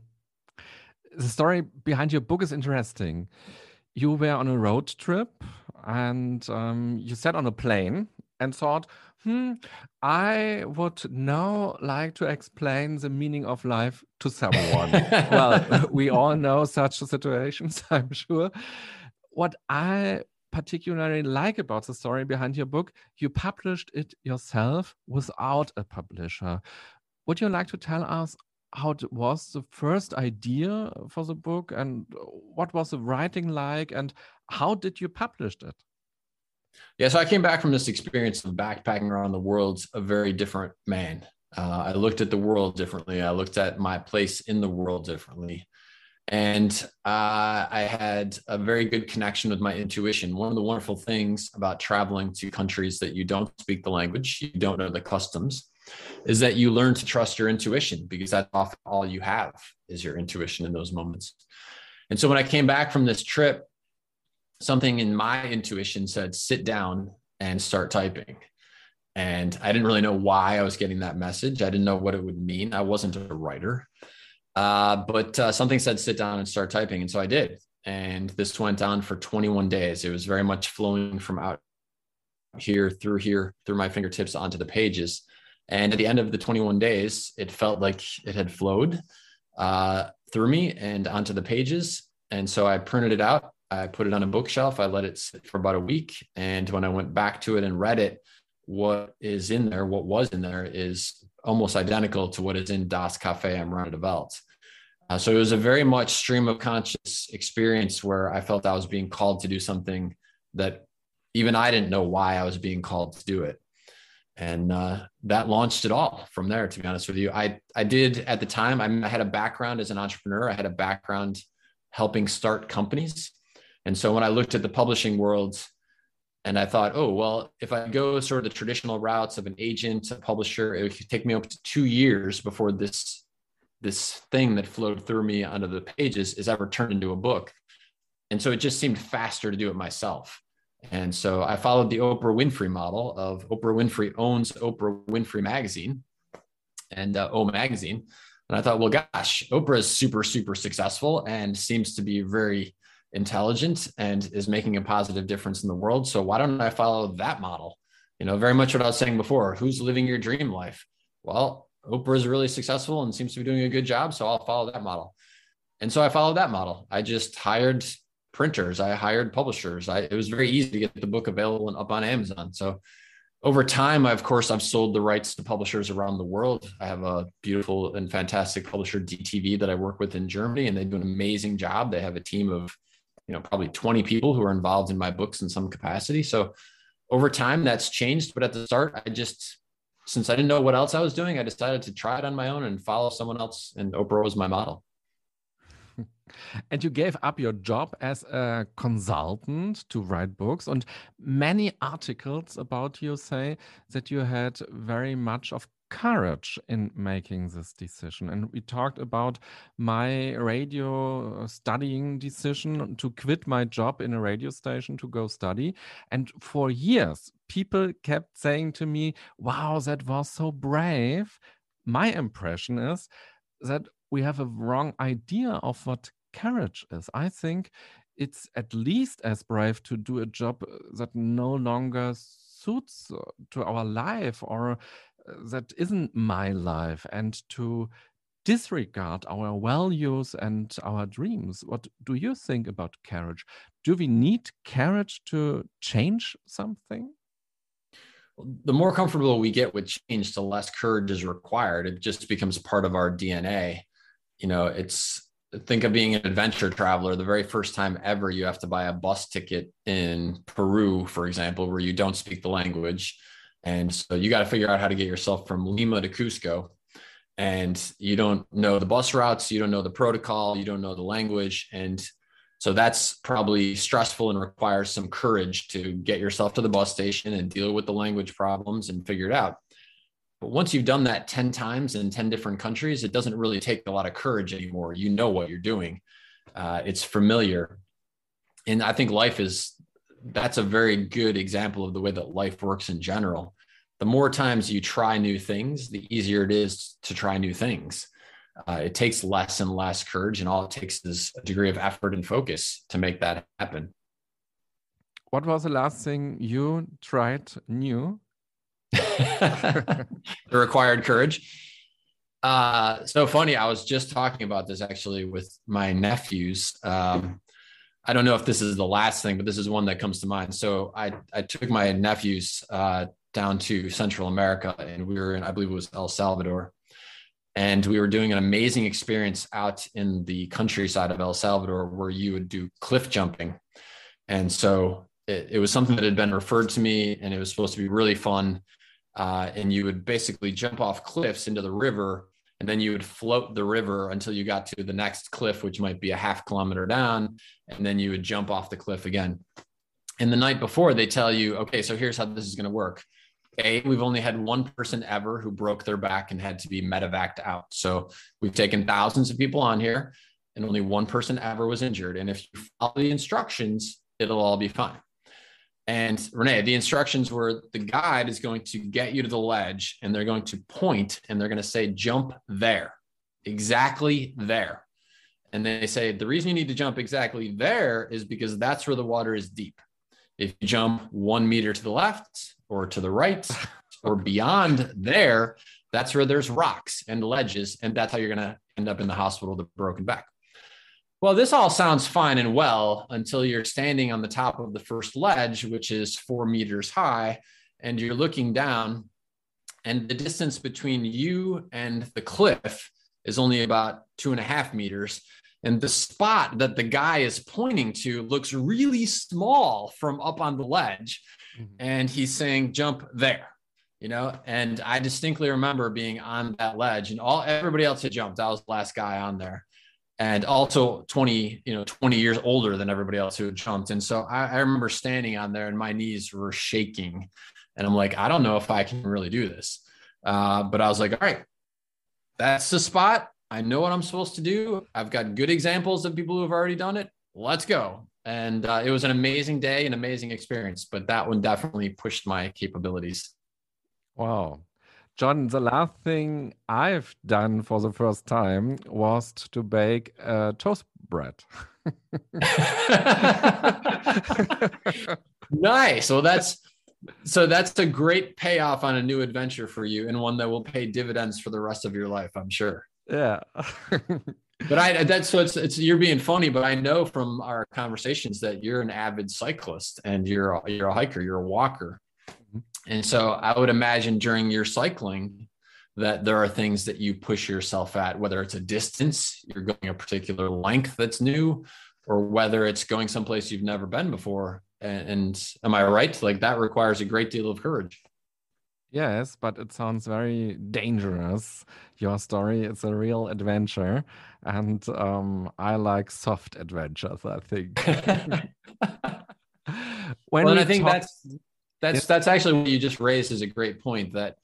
The story behind your book is interesting. You were on a road trip and um, you sat on a plane and thought, hmm, I would now like to explain the meaning of life to someone. well, we all know such situations, I'm sure. What I particularly like about the story behind your book, you published it yourself without a publisher. Would you like to tell us how it was the first idea for the book and what was the writing like and how did you publish it? Yeah, so I came back from this experience of backpacking around the world a very different man. Uh, I looked at the world differently. I looked at my place in the world differently. And uh, I had a very good connection with my intuition. One of the wonderful things about traveling to countries that you don't speak the language, you don't know the customs, is that you learn to trust your intuition because that's often all you have is your intuition in those moments. And so when I came back from this trip, something in my intuition said, sit down and start typing. And I didn't really know why I was getting that message. I didn't know what it would mean. I wasn't a writer. Uh, but uh, something said, sit down and start typing. And so I did. And this went on for 21 days. It was very much flowing from out here through here, through my fingertips onto the pages. And at the end of the 21 days, it felt like it had flowed uh, through me and onto the pages. And so I printed it out. I put it on a bookshelf. I let it sit for about a week. And when I went back to it and read it, what is in there, what was in there, is almost identical to what is in Das Kaffee am Rande Welt. Uh, so it was a very much stream of conscious experience where I felt I was being called to do something that even I didn't know why I was being called to do it and uh, that launched it all from there to be honest with you. I i did at the time I, had a background as an entrepreneur. I had a background helping start companies. And so when i looked at the publishing world and i thought oh well if i go sort of the traditional routes of an agent a publisher it would take me up to two years before this this thing that flowed through me onto the pages is ever turned into a book. And so it just seemed faster to do it myself and so I followed the Oprah Winfrey model of Oprah Winfrey owns Oprah Winfrey Magazine and uh, O Magazine. And I thought, well, gosh, Oprah is super, super successful and seems to be very intelligent and is making a positive difference in the world. So why don't I follow that model? You know, very much what I was saying before who's living your dream life? Well, Oprah is really successful and seems to be doing a good job. So I'll follow that model. And so I followed that model. I just hired printers. I hired publishers. I, it was very easy to get the book available and up on Amazon. So over time, I, of course, I've sold the rights to publishers around the world. I have a beautiful and fantastic publisher, DTV, that I work with in Germany, and they do an amazing job. They have a team of, you know, probably 20 people who are involved in my books in some capacity. So over time, that's changed. But at the start, I just, since I didn't know what else I was doing, I decided to try it on my own and follow someone else. And Oprah was my model. And you gave up your job as a consultant to write books, and many articles about you say that you had very much of courage in making this decision. And we talked about my radio uh, studying decision to quit my job in a radio station to go study. And for years, people kept saying to me, Wow, that was so brave. My impression is that we have a wrong idea of what courage is. I think it's at least as brave to do a job uh, that no longer suits uh, to our life or uh, that isn't my life and to disregard our values and our dreams. What do you think about courage? Do we need courage to change something? The more comfortable we get with change, the less courage is required. It just becomes part of our DNA. You know, it's think of being an adventure traveler the very first time ever you have to buy a bus ticket in peru for example where you don't speak the language. And so you got to figure out how to get yourself from lima to cusco. And you don't know the bus routes you don't know the protocol you don't know the language. And so that's probably stressful and requires some courage to get yourself to the bus station and deal with the language problems and figure it out but once you've done that 10 times in 10 different countries, it doesn't really take a lot of courage anymore. You know what you're doing, uh, it's familiar. And I think life is that's a very good example of the way that life works in general. The more times you try new things, the easier it is to try new things. Uh, it takes less and less courage, and all it takes is a degree of effort and focus to make that happen. What was the last thing you tried new the required courage. Uh, so funny. I was just talking about this actually with my nephews. Um, I don't know if this is the last thing, but this is one that comes to mind. So I, I took my nephews uh, down to Central America and we were in, I believe it was El Salvador. And we were doing an amazing experience out in the countryside of El Salvador where you would do cliff jumping. And so it, it was something that had been referred to me and it was supposed to be really fun uh, and you would basically jump off cliffs into the river and then you would float the river until you got to the next cliff, which might be a half kilometer down, and then you would jump off the cliff again. And the night before, they tell you, okay, so here's how this is going to work. A, we've only had one person ever who broke their back and had to be medevaced out. So we've taken thousands of people on here, and only one person ever was injured. And if you follow the instructions, it'll all be fine. And Renee, the instructions were the guide is going to get you to the ledge and they're going to point and they're going to say, jump there, exactly there. And they say, the reason you need to jump exactly there is because that's where the water is deep. If you jump one meter to the left or to the right or beyond there, that's where there's rocks and ledges. And that's how you're going to end up in the hospital with a broken back. Well, this all sounds fine and well until you're standing on the top of the first ledge, which is four meters high, and you're looking down, and the distance between you and the cliff is only about two and a half meters. And the spot that the guy is pointing to looks really small from up on the ledge. Mm-hmm. And he's saying, jump there, you know? And I distinctly remember being on that ledge and all everybody else had jumped. I was the last guy on there and also 20 you know 20 years older than everybody else who had jumped and so I, I, remember standing on there and my knees were shaking. And i'm like i don't know if i can really do this. Uh, but i was like all right that's the spot. I know what i'm supposed to do. I've got good examples of people who have already done it. Let's go. And uh, it was an amazing day an amazing experience but that one definitely pushed my capabilities. Wow John, the last thing I've done for the first time was to bake a toast bread. nice. Well, that's so that's a great payoff on a new adventure for you and one that will pay dividends for the rest of your life, I'm sure. Yeah. but I that's so it's it's you're being funny, but I know from our conversations that you're an avid cyclist and you're a, you're a hiker, you're a walker. And so I would imagine during your cycling that there are things that you push yourself at, whether it's a distance, you're going a particular length that's new, or whether it's going someplace you've never been before. And, and am I right? Like that requires a great deal of courage. Yes, but it sounds very dangerous. Your story is a real adventure, and um, I like soft adventures. I think. when well, I think that's that's yeah. that's actually what you just raised is a great point that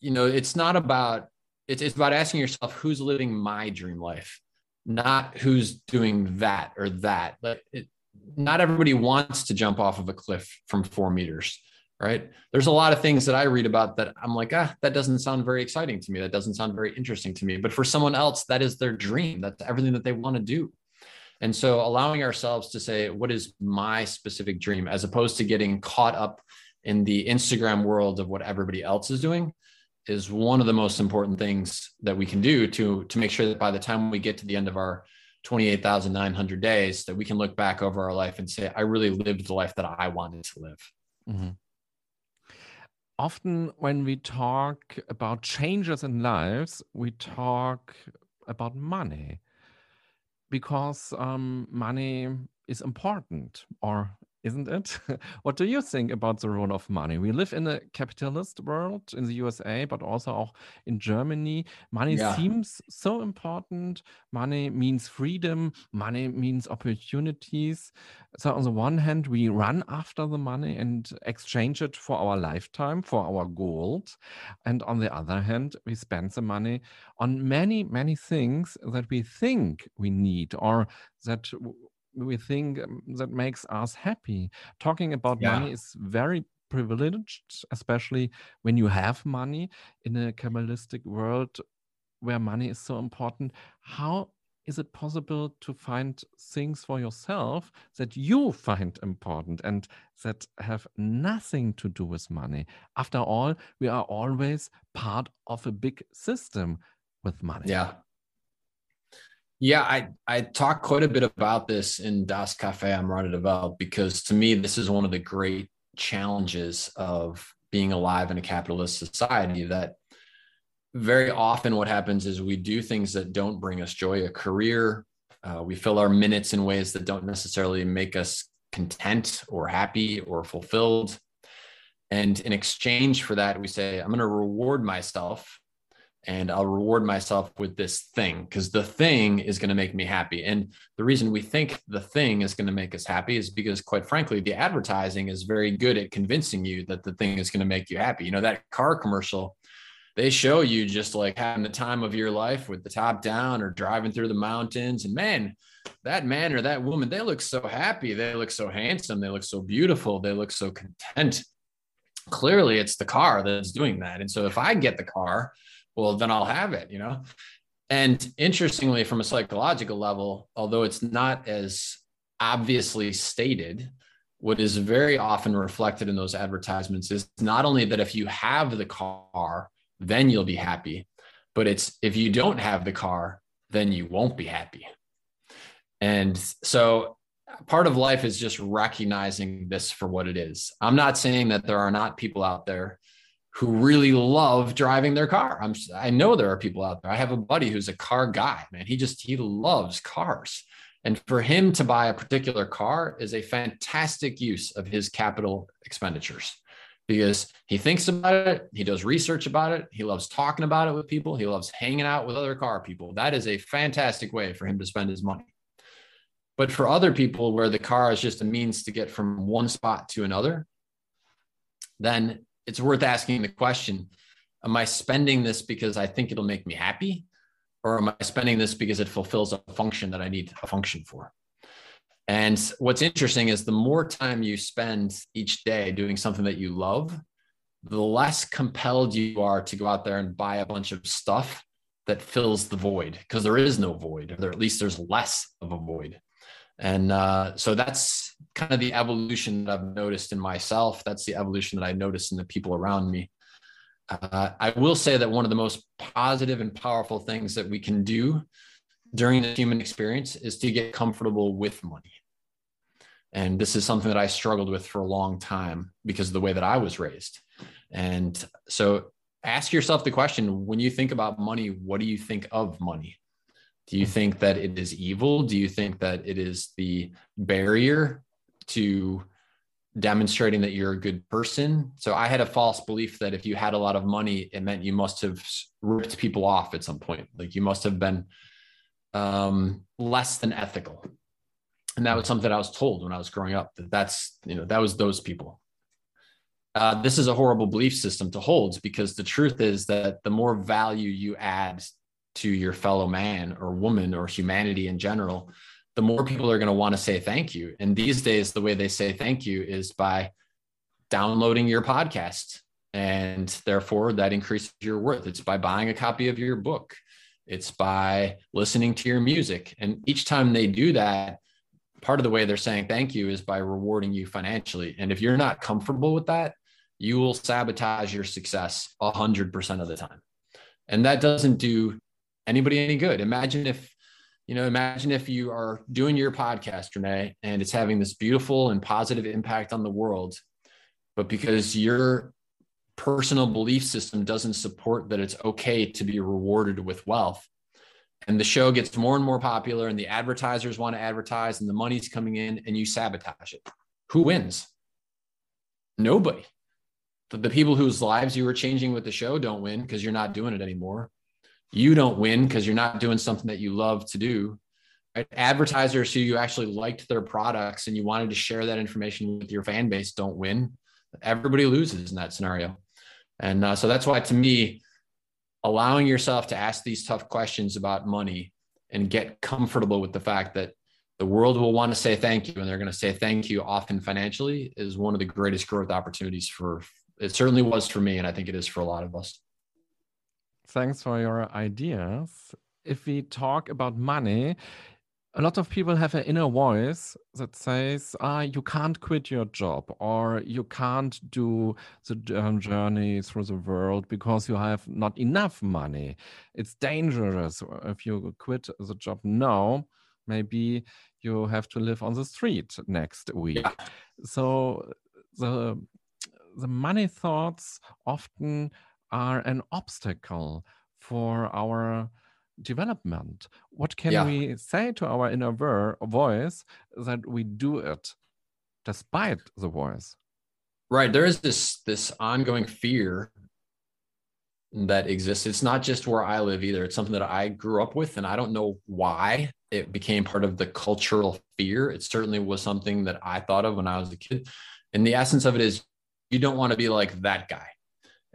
you know it's not about it's it's about asking yourself who's living my dream life? Not who's doing that or that but it, not everybody wants to jump off of a cliff from four meters right? There's a lot of things that i read about that i'm like ah that doesn't sound very exciting to me. That doesn't sound very interesting to me. But for someone else that is their dream. That's everything that they want to do. And so allowing ourselves to say, what is my specific dream, as opposed to getting caught up in the Instagram world of what everybody else is doing, is one of the most important things that we can do to, to make sure that by the time we get to the end of our 28,900 days, that we can look back over our life and say, I really lived the life that I wanted to live. Mm-hmm. Often, when we talk about changes in lives, we talk about money because um, money is important or isn't it? what do you think about the role of money? We live in a capitalist world in the USA, but also in Germany. Money yeah. seems so important. Money means freedom. Money means opportunities. So on the one hand, we run after the money and exchange it for our lifetime, for our goals. And on the other hand, we spend the money on many, many things that we think we need or that we think um, that makes us happy. Talking about yeah. money is very privileged, especially when you have money in a capitalistic world where money is so important. How is it possible to find things for yourself that you find important and that have nothing to do with money? After all, we are always part of a big system with money. Yeah. Yeah, I, I talk quite a bit about this in Das Cafe I'm to Develop because to me, this is one of the great challenges of being alive in a capitalist society that very often what happens is we do things that don't bring us joy, a career. Uh, we fill our minutes in ways that don't necessarily make us content or happy or fulfilled. And in exchange for that, we say, I'm going to reward myself and I'll reward myself with this thing because the thing is going to make me happy. And the reason we think the thing is going to make us happy is because, quite frankly, the advertising is very good at convincing you that the thing is going to make you happy. You know, that car commercial, they show you just like having the time of your life with the top down or driving through the mountains. And man, that man or that woman, they look so happy. They look so handsome. They look so beautiful. They look so content. Clearly, it's the car that's doing that. And so if I get the car, well, then I'll have it, you know? And interestingly, from a psychological level, although it's not as obviously stated, what is very often reflected in those advertisements is not only that if you have the car, then you'll be happy, but it's if you don't have the car, then you won't be happy. And so part of life is just recognizing this for what it is. I'm not saying that there are not people out there who really love driving their car. I'm I know there are people out there. I have a buddy who's a car guy, man. He just he loves cars. And for him to buy a particular car is a fantastic use of his capital expenditures because he thinks about it, he does research about it, he loves talking about it with people, he loves hanging out with other car people. That is a fantastic way for him to spend his money. But for other people where the car is just a means to get from one spot to another, then it's worth asking the question Am I spending this because I think it'll make me happy? Or am I spending this because it fulfills a function that I need a function for? And what's interesting is the more time you spend each day doing something that you love, the less compelled you are to go out there and buy a bunch of stuff that fills the void because there is no void, or at least there's less of a void. And uh, so that's kind of the evolution that I've noticed in myself. That's the evolution that I noticed in the people around me. Uh, I will say that one of the most positive and powerful things that we can do during the human experience is to get comfortable with money. And this is something that I struggled with for a long time because of the way that I was raised. And so ask yourself the question when you think about money, what do you think of money? Do you think that it is evil? Do you think that it is the barrier to demonstrating that you're a good person? So I had a false belief that if you had a lot of money, it meant you must have ripped people off at some point. Like you must have been um, less than ethical. And that was something I was told when I was growing up that that's, you know, that was those people. Uh, this is a horrible belief system to hold because the truth is that the more value you add to your fellow man or woman or humanity in general, the more people are going to want to say thank you. And these days, the way they say thank you is by downloading your podcast. And therefore, that increases your worth. It's by buying a copy of your book, it's by listening to your music. And each time they do that, part of the way they're saying thank you is by rewarding you financially. And if you're not comfortable with that, you will sabotage your success 100% of the time. And that doesn't do anybody any good. Imagine if, you know, imagine if you are doing your podcast, Renee, and it's having this beautiful and positive impact on the world, but because your personal belief system doesn't support that it's okay to be rewarded with wealth, and the show gets more and more popular, and the advertisers want to advertise, and the money's coming in, and you sabotage it. Who wins? Nobody. The, the people whose lives you were changing with the show don't win because you're not doing it anymore you don't win because you're not doing something that you love to do. Right? Advertisers who you actually liked their products and you wanted to share that information with your fan base don't win. Everybody loses in that scenario. And uh, so that's why, to me, allowing yourself to ask these tough questions about money and get comfortable with the fact that the world will want to say thank you and they're going to say thank you often financially is one of the greatest growth opportunities for it certainly was for me and i think it is for a lot of us Thanks for your ideas. If we talk about money, a lot of people have an inner voice that says, ah, you can't quit your job or you can't do the journey through the world because you have not enough money. It's dangerous if you quit the job now. Maybe you have to live on the street next week. Yeah. So the the money thoughts often are an obstacle for our development. What can yeah. we say to our inner voice that we do it despite the voice? Right. There is this this ongoing fear that exists. It's not just where I live either. It's something that I grew up with, and I don't know why it became part of the cultural fear. It certainly was something that I thought of when I was a kid. And the essence of it is you don't want to be like that guy.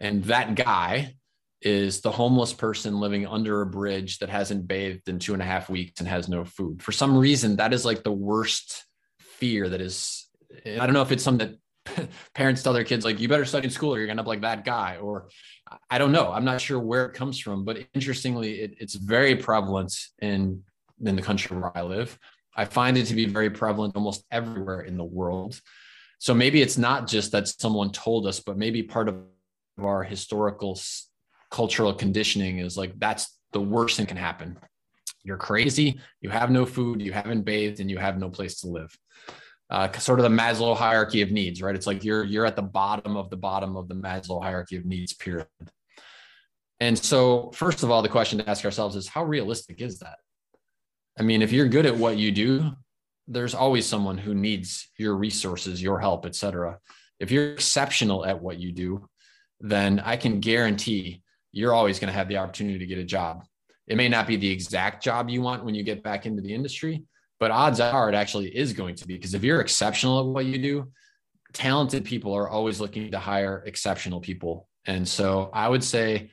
And that guy is the homeless person living under a bridge that hasn't bathed in two and a half weeks and has no food. For some reason, that is like the worst fear that is. I don't know if it's something that parents tell their kids, like, you better study in school or you're going to end up like that guy. Or I don't know. I'm not sure where it comes from, but interestingly, it, it's very prevalent in, in the country where I live. I find it to be very prevalent almost everywhere in the world. So maybe it's not just that someone told us, but maybe part of our historical cultural conditioning is like that's the worst thing can happen. You're crazy, you have no food, you haven't bathed, and you have no place to live. Uh, sort of the Maslow hierarchy of needs, right? It's like you're you're at the bottom of the bottom of the Maslow hierarchy of needs pyramid. And so, first of all, the question to ask ourselves is how realistic is that? I mean, if you're good at what you do, there's always someone who needs your resources, your help, etc. If you're exceptional at what you do, then I can guarantee you're always going to have the opportunity to get a job. It may not be the exact job you want when you get back into the industry, but odds are it actually is going to be because if you're exceptional at what you do, talented people are always looking to hire exceptional people. And so I would say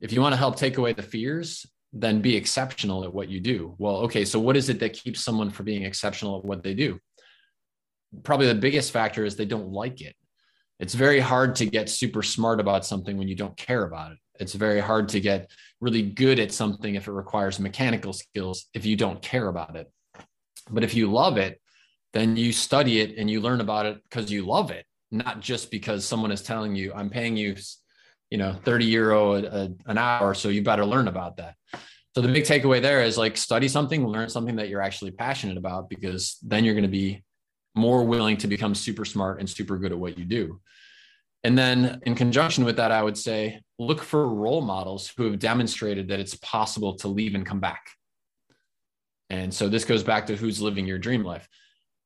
if you want to help take away the fears, then be exceptional at what you do. Well, okay, so what is it that keeps someone from being exceptional at what they do? Probably the biggest factor is they don't like it. It's very hard to get super smart about something when you don't care about it. It's very hard to get really good at something if it requires mechanical skills if you don't care about it. But if you love it, then you study it and you learn about it because you love it, not just because someone is telling you, I'm paying you, you know, 30 euro a, a, an hour. So you better learn about that. So the big takeaway there is like study something, learn something that you're actually passionate about, because then you're going to be more willing to become super smart and super good at what you do. And then, in conjunction with that, I would say look for role models who have demonstrated that it's possible to leave and come back. And so, this goes back to who's living your dream life.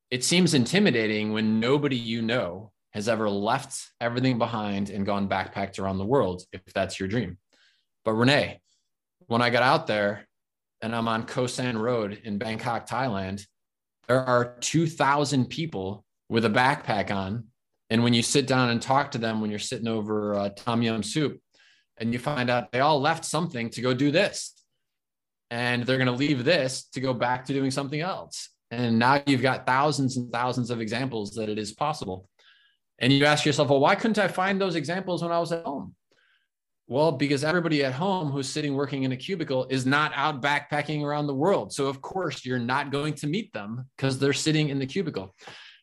It seems intimidating when nobody you know has ever left everything behind and gone backpacked around the world, if that's your dream. But, Renee, when I got out there and I'm on Khao San Road in Bangkok, Thailand, there are 2,000 people with a backpack on and when you sit down and talk to them when you're sitting over uh, tom yum soup, and you find out they all left something to go do this, and they're going to leave this to go back to doing something else. And now you've got thousands and thousands of examples that it is possible. And you ask yourself, well, why couldn't I find those examples when I was at home? Well, because everybody at home who's sitting working in a cubicle is not out backpacking around the world. So, of course, you're not going to meet them because they're sitting in the cubicle.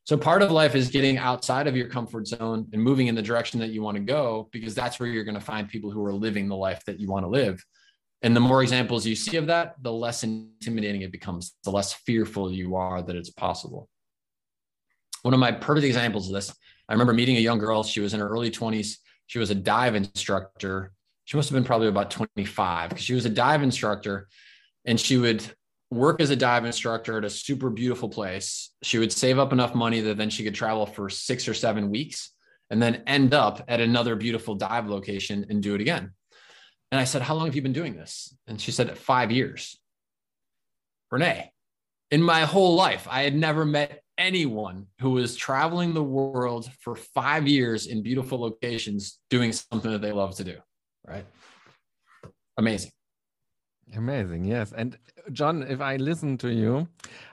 So part of life is getting outside of your comfort zone and moving in the direction that you want to go, because that's where you're going to find people who are living the life that you want to live. And the more examples you see of that, the less intimidating it becomes, the less fearful you are that it's possible. One of my perfect examples of this, I remember meeting a young girl. She was in her early 20s. She was a dive instructor. She must have been probably about 25 because she was a dive instructor and she would work as a dive instructor at a super beautiful place. She would save up enough money that then she could travel for six or seven weeks and then end up at another beautiful dive location and do it again. And I said, How long have you been doing this? And she said, Five years. Renee, in my whole life, I had never met anyone who is traveling the world for five years in beautiful locations doing something that they love to do. Right. Amazing. Amazing, yes. And uh, John, if I listen to you,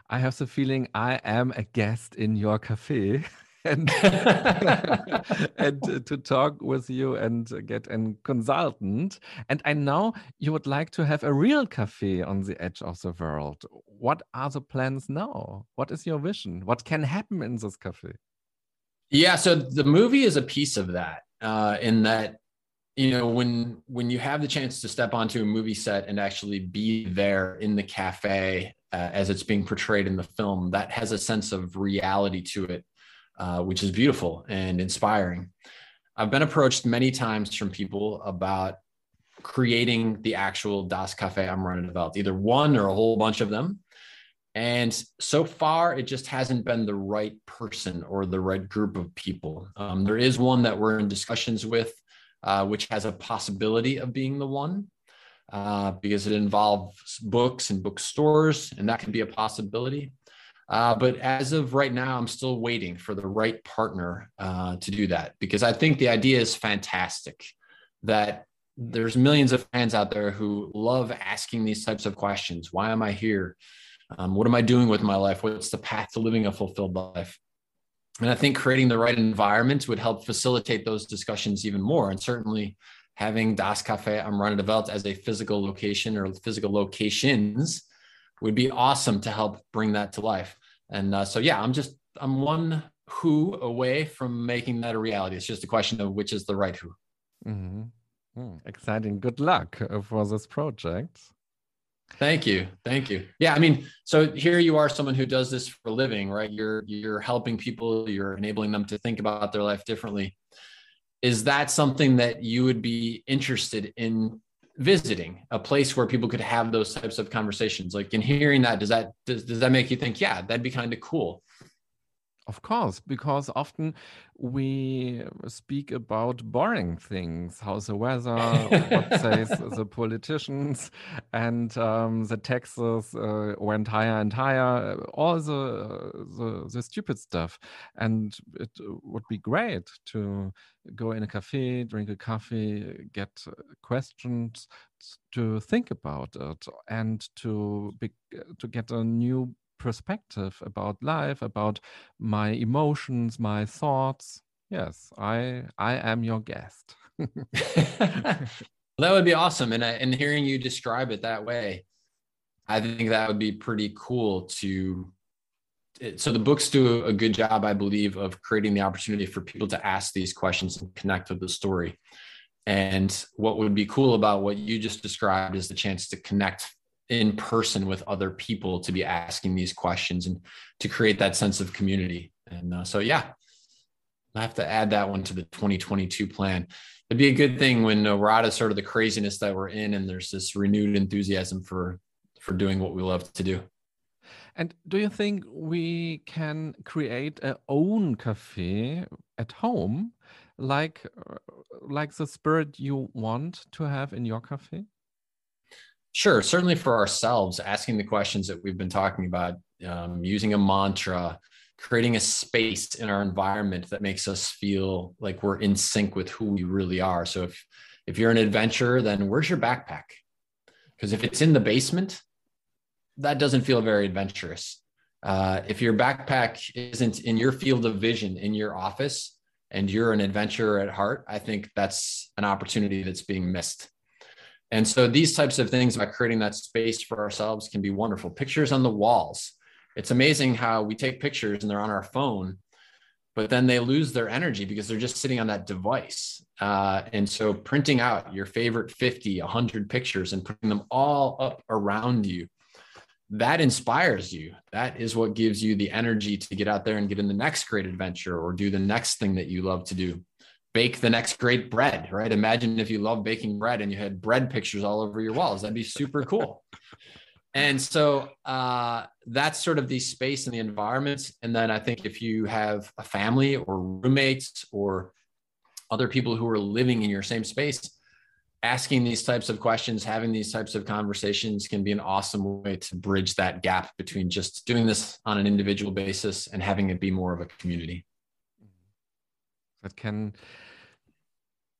I have the feeling I am a guest in your cafe. and and to talk with you and get a consultant. And I know you would like to have a real cafe on the edge of the world. What are the plans now? What is your vision? What can happen in this cafe? Yeah, so the movie is a piece of that. Uh, in that you know when when you have the chance to step onto a movie set and actually be there in the cafe uh, as it's being portrayed in the film that has a sense of reality to it uh, which is beautiful and inspiring. I've been approached many times from people about creating the actual Das Cafe am Rande der Welt either one or a whole bunch of them. And so far it just hasn't been the right person or the right group of people. Um, there is one that we're in discussions with uh, which has a possibility of being the one uh, because it involves books and bookstores, and that can be a possibility. Uh, but as of right now, I'm still waiting for the right partner uh, to do that because I think the idea is fantastic. That there's millions of fans out there who love asking these types of questions. Why am I here? Um, what am I doing with my life? What's the path to living a fulfilled life? And I think creating the right environment would help facilitate those discussions even more. And certainly having Das Cafe am Rande der Welt as a physical location or physical locations would be awesome to help bring that to life. And uh, so, yeah, I'm just, I'm one who away from making that a reality. It's just a question of which is the right who. Mm-hmm. Mm, exciting. Good luck uh, for this project. Thank you. Thank you. Yeah, I mean, so here you are someone who does this for a living, right? You're you're helping people, you're enabling them to think about their life differently. Is that something that you would be interested in visiting a place where people could have those types of conversations. Like in hearing that does that does, does that make you think yeah that'd be kind of cool of course, because often we speak about boring things. How's the weather? what says the politicians? And um, the taxes uh, went higher and higher. All the, the, the stupid stuff. And it would be great to go in a cafe, drink a coffee, get questions to think about it, and to be, to get a new perspective about life, about my emotions, my thoughts. Yes, I I am your guest. that would be awesome, and and hearing you describe it that way, I think that would be pretty cool to. So the books do a good job, I believe, of creating the opportunity for people to ask these questions and connect with the story. And what would be cool about what you just described is the chance to connect in person with other people to be asking these questions and to create that sense of community. And uh, so, yeah, I have to add that one to the 2022 plan. It'd be a good thing when uh, we're out of sort of the craziness that we're in, and there's this renewed enthusiasm for for doing what we love to do. And do you think we can create our own cafe at home, like uh, like the spirit you want to have in your cafe? Sure, certainly for ourselves, asking the questions that we've been talking about, um, using a mantra, creating a space in our environment that makes us feel like we're in sync with who we really are. So if if you're an adventurer, then where's your backpack? Because if it's in the basement, that doesn't feel very adventurous. Uh, if your backpack isn't in your field of vision in your office and you're an adventurer at heart, I think that's an opportunity that's being missed. And so these types of things about creating that space for ourselves can be wonderful. Pictures on the walls. It's amazing how we take pictures and they're on our phone, but then they lose their energy because they're just sitting on that device. Uh, and so printing out your favorite 50, 100 pictures and putting them all up around you, that inspires you. That is what gives you the energy to get out there and get in the next great adventure or do the next thing that you love to do bake the next great bread, right? Imagine if you love baking bread and you had bread pictures all over your walls. That'd be super cool. and so uh, that's sort of the space and the environment. And then I think if you have a family or roommates or other people who are living in your same space, asking these types of questions, having these types of conversations can be an awesome way to bridge that gap between just doing this on an individual basis and having it be more of a community that can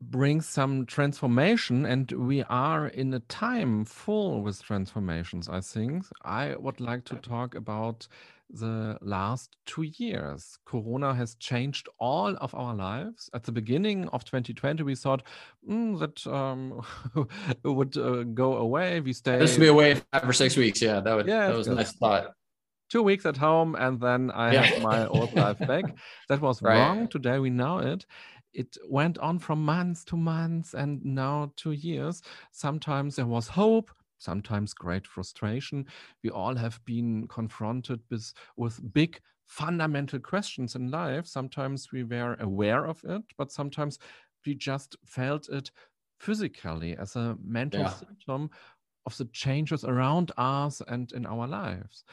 bring some transformation and we are in a time full with transformations i think i would like to talk about the last two years corona has changed all of our lives at the beginning of 2020 we thought mm, that um, would uh, go away we stay this would be away five or six weeks yeah that would yeah, that was a nice thought two weeks at home and then I yeah. have my old life back. That was right. wrong. Today we know it. It went on from months to months and now two years. Sometimes there was hope, sometimes great frustration. We all have been confronted with, with big fundamental questions in life. Sometimes we were aware of it, but sometimes we just felt it physically as a mental yeah. symptom of the changes around us and in our lives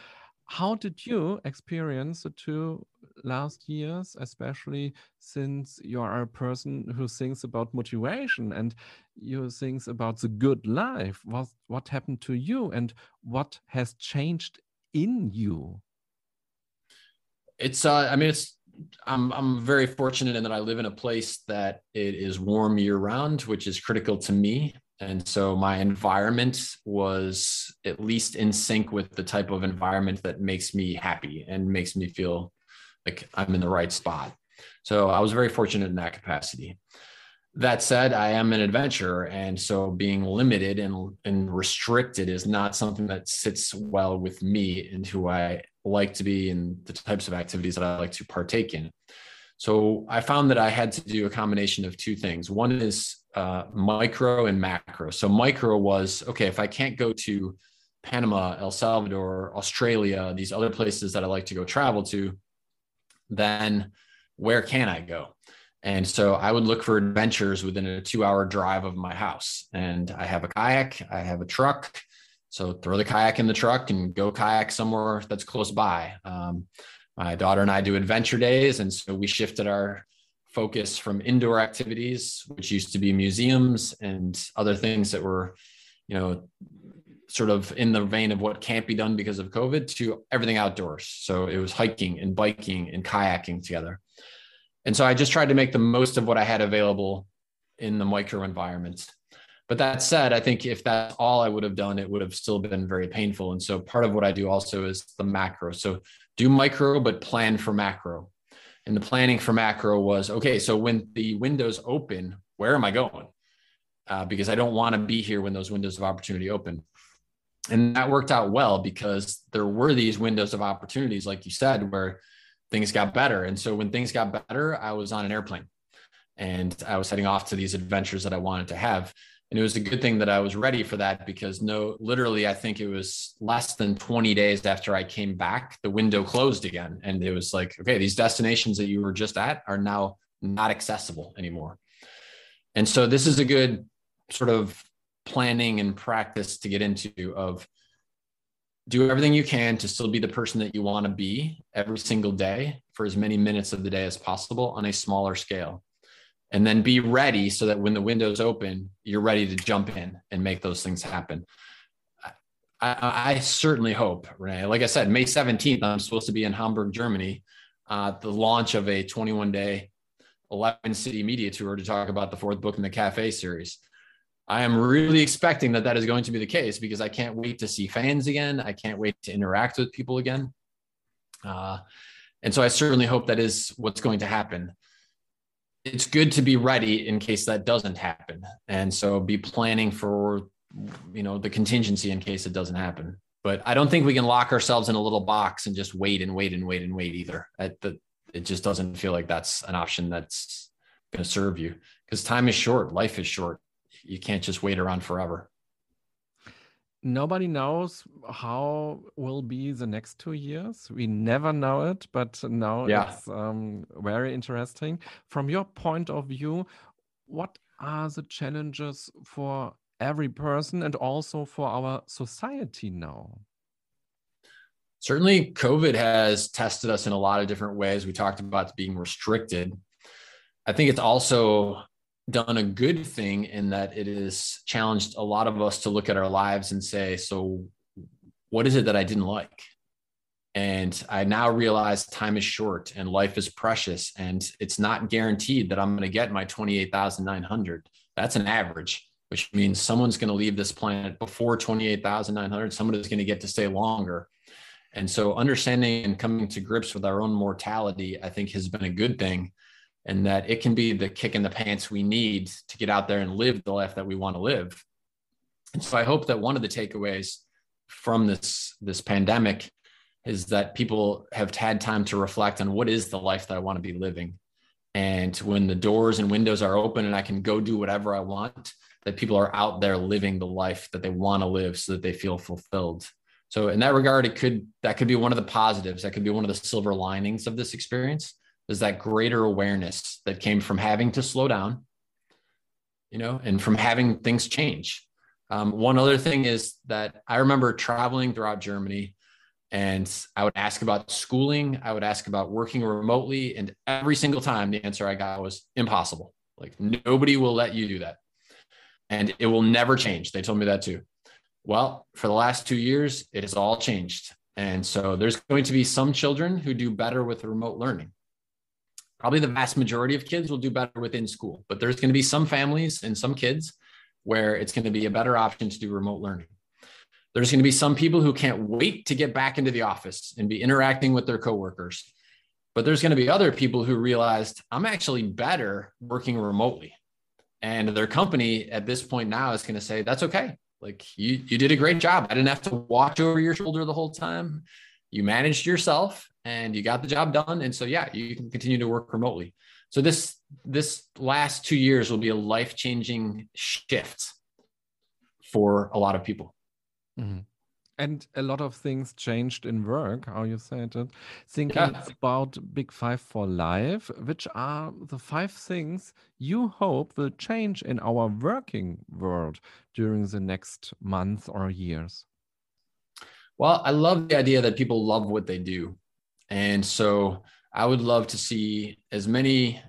how did you experience the two last years, especially since you are a person who thinks about motivation and you thinks about the good life. What what happened to you and what has changed in you? It's uh, I mean it's I'm I'm very fortunate in that I live in a place that it is warm year round, which is critical to me. And so my environment was at least in sync with the type of environment that makes me happy and makes me feel like I'm in the right spot. So I was very fortunate in that capacity. That said, I am an adventurer. And so being limited and, and restricted is not something that sits well with me and who I like to be and the types of activities that I like to partake in. So I found that I had to do a combination of two things. One is uh, micro and macro. So micro was okay if I can't go to Panama, El Salvador, Australia, these other places that I like to go travel to, then where can I go? And so I would look for adventures within a two hour drive of my house. And I have a kayak, I have a truck. So throw the kayak in the truck and go kayak somewhere that's close by. Um, my daughter and I do adventure days. And so we shifted our focus from indoor activities, which used to be museums and other things that were, you know, sort of in the vein of what can't be done because of COVID to everything outdoors. So it was hiking and biking and kayaking together. And so I just tried to make the most of what I had available in the micro environment. But that said, I think if that's all I would have done, it would have still been very painful. And so part of what I do also is the macro. So do micro, but plan for macro. And the planning for macro was okay, so when the windows open, where am I going? Uh, because I don't want to be here when those windows of opportunity open. And that worked out well because there were these windows of opportunities, like you said, where things got better. And so when things got better, I was on an airplane and I was heading off to these adventures that I wanted to have and it was a good thing that I was ready for that because no, literally, I think it was less than 20 days after I came back, the window closed again. And it was like, okay, these destinations that you were just at are now not accessible anymore. And so this is a good sort of planning and practice to get into of do everything you can to still be the person that you want to be every single day for as many minutes of the day as possible on a smaller scale and then be ready so that when the windows open, you're ready to jump in and make those things happen. I, I certainly hope, Renee. Like I said, May 17th, I'm supposed to be in Hamburg, Germany, uh, the launch of a 21 day, 11 city media tour to talk about the fourth book in the Cafe series. I am really expecting that that is going to be the case because I can't wait to see fans again. I can't wait to interact with people again. Uh, and so I certainly hope that is what's going to happen it's good to be ready in case that doesn't happen. And so be planning for you know the contingency in case it doesn't happen. But i don't think we can lock ourselves in a little box and just wait and wait and wait and wait either. The, it just doesn't feel like that's an option that's going to serve you. Because time is short. Life is short. You can't just wait around forever nobody knows how will be the next two years. We never know it, but now yeah. it's um, very interesting. From your point of view, what are the challenges for every person and also for our society now? Certainly, COVID has tested us in a lot of different ways. We talked about being restricted. I think it's also done a good thing in that it has challenged a lot of us to look at our lives and say, so what is it that I didn't like? And I now realize time is short and life is precious and it's not guaranteed that I'm going to get my 28,900. That's an average, which means someone's going to leave this planet before 28,900. Someone is going to get to stay longer. And so understanding and coming to grips with our own mortality, I think has been a good thing and that it can be the kick in the pants we need to get out there and live the life that we want to live. And so I hope that one of the takeaways from this this pandemic is that people have had time to reflect on what is the life that I want to be living. And when the doors and windows are open and I can go do whatever I want, that people are out there living the life that they want to live so that they feel fulfilled. So in that regard, it could that could be one of the positives. That could be one of the silver linings of this experience is that greater awareness that came from having to slow down, you know, and from having things change. Um, one other thing is that I remember traveling throughout Germany And I would ask about schooling, I would ask about working remotely. And every single time the answer I got was impossible. Like nobody will let you do that. And it will never change. They told me that too. Well, for the last two years, it has all changed. And so there's going to be some children who do better with remote learning. Probably the vast majority of kids will do better within school, but there's going to be some families and some kids where it's going to be a better option to do remote learning. There's going to be some people who can't wait to get back into the office and be interacting with their coworkers. But there's going to be other people who realized I'm actually better working remotely. And their company at this point now is going to say, that's okay. Like you, you did a great job. I didn't have to watch over your shoulder the whole time. You managed yourself and you got the job done. And so, yeah, you can continue to work remotely. So this, this last two years will be a life-changing shift for a lot of people. Mm-hmm. And a lot of things changed in work, how you said it. Thinking Yeah. about Big Five for Life, which are the five things you hope will change in our working world during the next month or years? Well, I love the idea that people love what they do. And so I would love to see as many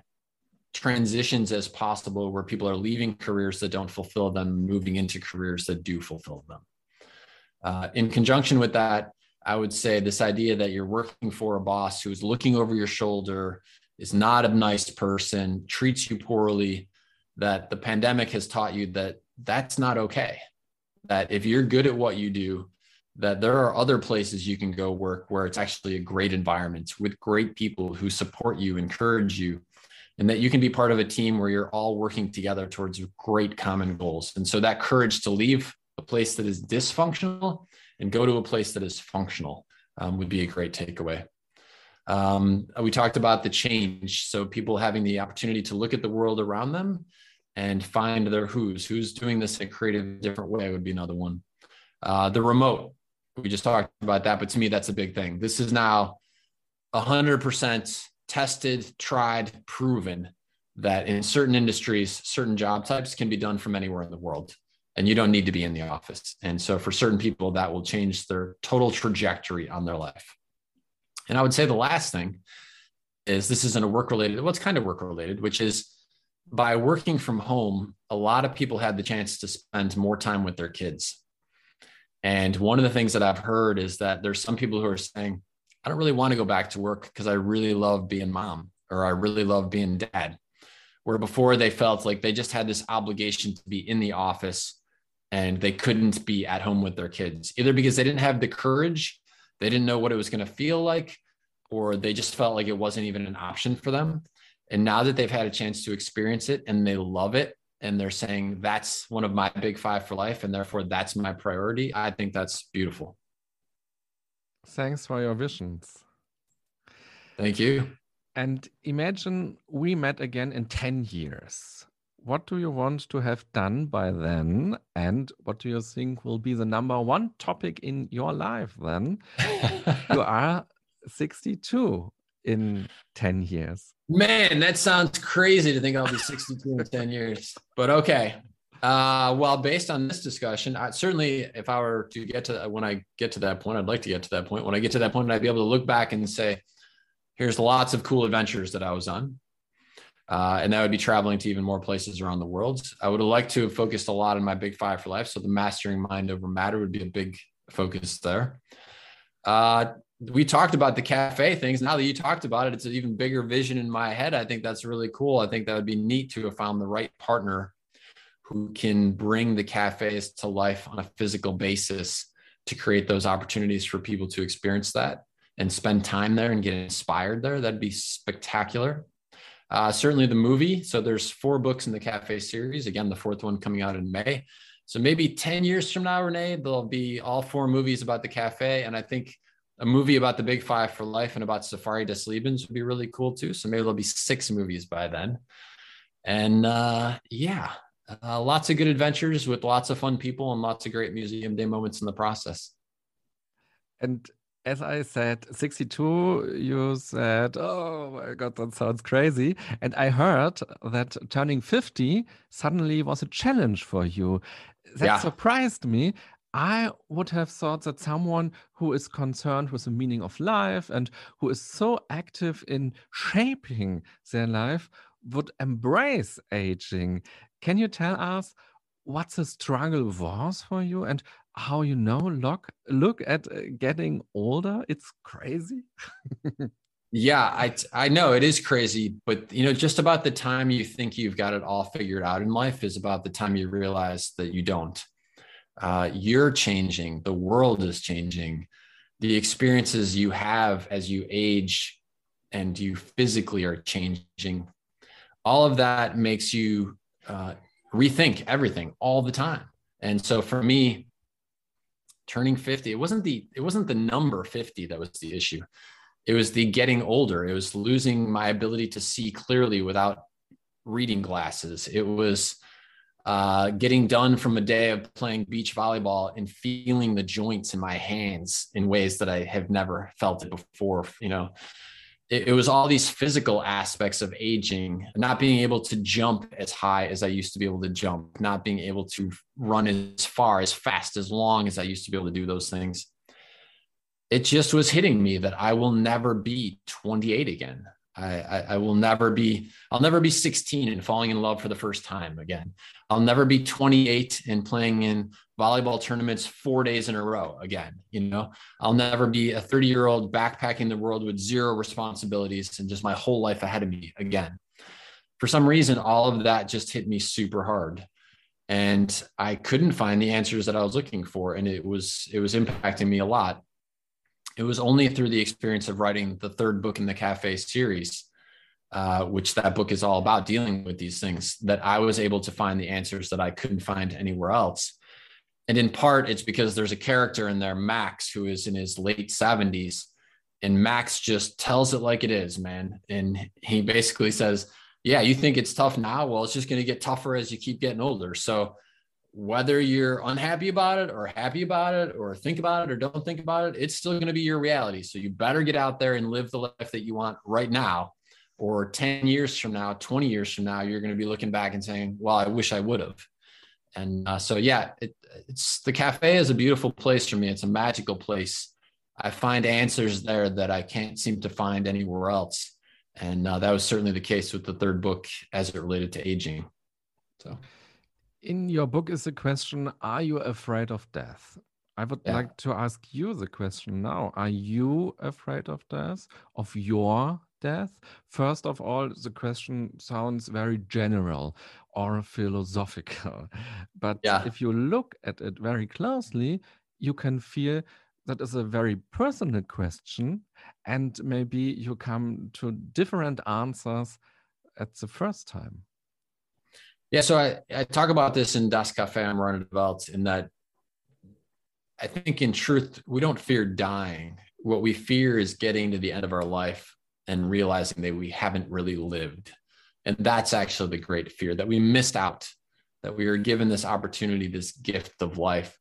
transitions as possible where people are leaving careers that don't fulfill them, moving into careers that do fulfill them. Uh, in conjunction with that, I would say this idea that you're working for a boss who's looking over your shoulder, is not a nice person, treats you poorly, that the pandemic has taught you that that's not okay. That if you're good at what you do, that there are other places you can go work where it's actually a great environment with great people who support you, encourage you, and that you can be part of a team where you're all working together towards great common goals. And so that courage to leave a place that is dysfunctional and go to a place that is functional um, would be a great takeaway. Um, we talked about the change. So people having the opportunity to look at the world around them and find their who's, who's doing this in a creative, different way would be another one. Uh, the remote, we just talked about that, but to me, that's a big thing. This is now 100% tested, tried, proven that in certain industries, certain job types can be done from anywhere in the world and you don't need to be in the office. And so for certain people, that will change their total trajectory on their life. And I would say the last thing is this isn't a work related, what's kind of work related, which is by working from home, a lot of people had the chance to spend more time with their kids. And one of the things that I've heard is that there's some people who are saying, I don't really want to go back to work because I really love being mom or I really love being dad. Where before they felt like they just had this obligation to be in the office and they couldn't be at home with their kids, either because they didn't have the courage, they didn't know what it was going to feel like, or they just felt like it wasn't even an option for them. And now that they've had a chance to experience it and they love it, and they're saying that's one of my big five for life, and therefore that's my priority, I think that's beautiful. Thanks for your visions. Thank you. And imagine we met again in 10 years. What do you want to have done by then? And what do you think will be the number one topic in your life then? you are 62 in 10 years. Man, that sounds crazy to think I'll be 62 in 10 years. But okay. Uh, well, based on this discussion, I, certainly if I were to get to when I get to that point, I'd like to get to that point. When I get to that point, I'd be able to look back and say, here's lots of cool adventures that I was on. Uh, and that would be traveling to even more places around the world. I would have liked to have focused a lot on my big five for life. So the mastering mind over matter would be a big focus there. Uh, we talked about the cafe things. Now that you talked about it, it's an even bigger vision in my head. I think that's really cool. I think that would be neat to have found the right partner who can bring the cafes to life on a physical basis to create those opportunities for people to experience that and spend time there and get inspired there. That'd be spectacular. Uh, certainly the movie. So there's four books in the cafe series. Again, the fourth one coming out in May. So maybe 10 years from now, Renee, there'll be all four movies about the cafe. And I think a movie about the big five for life and about Safari des Lebens would be really cool too. So maybe there'll be six movies by then. And uh, yeah, uh, lots of good adventures with lots of fun people and lots of great museum day moments in the process. And as I said, 62, you said, oh my God, that sounds crazy. And I heard that turning 50 suddenly was a challenge for you. That Yeah. surprised me. I would have thought that someone who is concerned with the meaning of life and who is so active in shaping their life would embrace aging. Can you tell us what the struggle was for you and how you know look look at uh, getting older? It's crazy. yeah, I I know it is crazy, but you know, just about the time you think you've got it all figured out in life is about the time you realize that you don't uh, you're changing, the world is changing, the experiences you have as you age and you physically are changing. All of that makes you uh, rethink everything all the time. And so for me, turning 50, it wasn't the it wasn't the number 50 that was the issue. It was the getting older. It was losing my ability to see clearly without reading glasses. It was uh, getting done from a day of playing beach volleyball and feeling the joints in my hands in ways that I have never felt it before. You know, it, it, was all these physical aspects of aging, not being able to jump as high as I used to be able to jump, not being able to run as far, as fast, as long as I used to be able to do those things. It just was hitting me that I will never be 28 again. I, I, I, will never be, I'll never be 16 and falling in love for the first time again. I'll never be 28 and playing in volleyball tournaments four days in a row again. You know, I'll never be a 30 year old backpacking the world with zero responsibilities and just my whole life ahead of me again. For some reason, all of that just hit me super hard. And I couldn't find the answers that I was looking for. And it was, it was impacting me a lot it was only through the experience of writing the third book in the cafe series uh, which that book is all about dealing with these things that i was able to find the answers that i couldn't find anywhere else. And in part it's because there's a character in there max who is in his late 70s and max just tells it like it is man. And he basically says yeah you think it's tough now? Well it's just going to get tougher as you keep getting older. So whether you're unhappy about it or happy about it or think about it or don't think about it, it's still going to be your reality. So you better get out there and live the life that you want right now. Or 10 years from now, 20 years from now, you're going to be looking back and saying, well, I wish I would have. And uh, so, yeah, it, it's the cafe is a beautiful place for me. It's a magical place. I find answers there that I can't seem to find anywhere else. And uh, that was certainly the case with the third book as it related to aging. So in your book is the question Are you afraid of death? I would yeah. like to ask you the question now. Are you afraid of death, of your death? First of all, the question sounds very general or philosophical. But yeah. if you look at it very closely, you can feel that is a very personal question. And maybe you come to different answers at the first time. Yeah, so I, I talk about this in Das Cafe am Rande der Welt in that I think in truth, we don't fear dying. What we fear is getting to the end of our life and realizing that we haven't really lived. And that's actually the great fear that we missed out, that we were given this opportunity, this gift of life,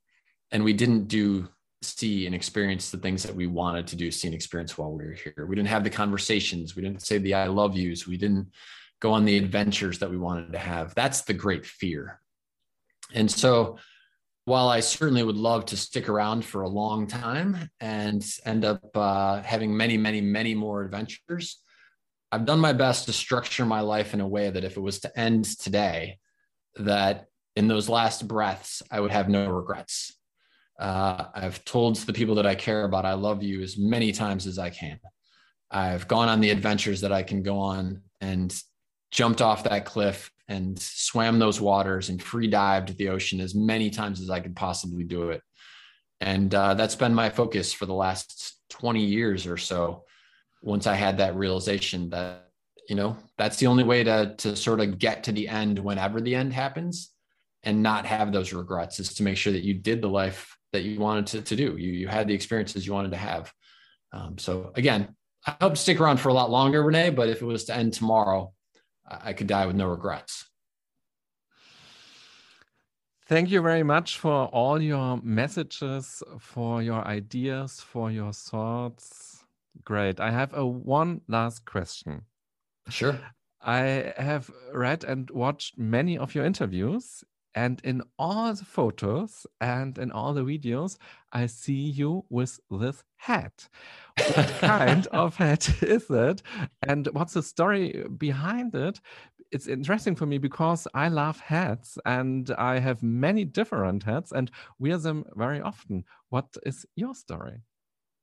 and we didn't do, see, and experience the things that we wanted to do, see, and experience while we were here. We didn't have the conversations. We didn't say the I love yous. We didn't go on the adventures that we wanted to have. That's the great fear. And so, while I certainly would love to stick around for a long time and end up uh, having many, many, many more adventures, I've done my best to structure my life in a way that if it was to end today, that in those last breaths, I would have no regrets. Uh, I've told the people that I care about, I love you as many times as I can. I've gone on the adventures that I can go on and jumped off that cliff and swam those waters and free dived the ocean as many times as I could possibly do it. And uh, that's been my focus for the last 20 years or so. Once I had that realization that, you know, that's the only way to, to sort of get to the end whenever the end happens and not have those regrets is to make sure that you did the life that you wanted to, to do. You, you had the experiences you wanted to have. Um, so again, I hope to stick around for a lot longer, Renee, but if it was to end tomorrow, I could die with no regrets. Thank you very much for all your messages, for your ideas, for your thoughts. Great. I have a one last question. Sure. I have read and watched many of your interviews, And in all the photos and in all the videos, I see you with this hat. What kind of hat is it? And what's the story behind it? It's interesting for me because I love hats and I have many different hats and wear them very often. What is your story?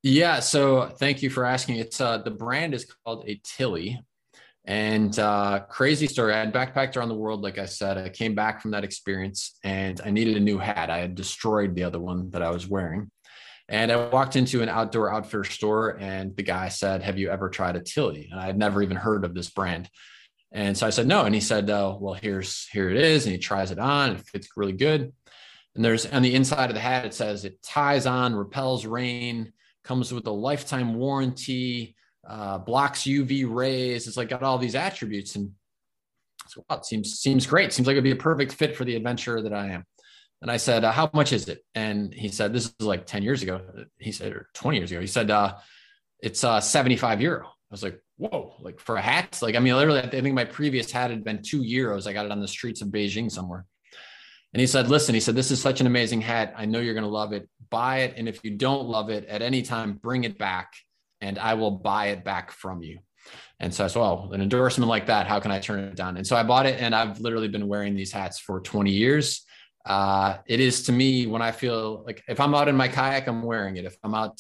Yeah, so thank you for asking. It's uh, the brand is called a Tilley, and uh, crazy story. I had backpacked around the world, like I said. I came back from that experience and I needed a new hat. I had destroyed the other one that I was wearing. And I walked into an outdoor outfitter store and the guy said, Have you ever tried a Tilley? And I had never even heard of this brand. And so I said, No. And he said, oh, Well, here's here it is. And he tries it on. It fits really good. And there's on the inside of the hat, it says it ties on, repels rain, comes with a lifetime warranty uh, blocks UV rays. It's like got all these attributes, and so wow, it seems seems great. Seems like it'd be a perfect fit for the adventurer that I am. And I said, uh, "How much is it?" And he said, "This is like ten years ago." He said, or twenty years ago. He said, uh, "It's uh, seventy-five euro." I was like, "Whoa!" Like for a hat? Like I mean, literally, I think my previous hat had been two euros. I got it on the streets of Beijing somewhere. And he said, listen, he said, this is such an amazing hat. I know you're going to love it. Buy it. And if you don't love it at any time, bring it back and I will buy it back from you. And so I said, well, an endorsement like that, how can I turn it down? And so I bought it and I've literally been wearing these hats for 20 years. Uh, it is to me when I feel like if I'm out in my kayak, I'm wearing it. If I'm out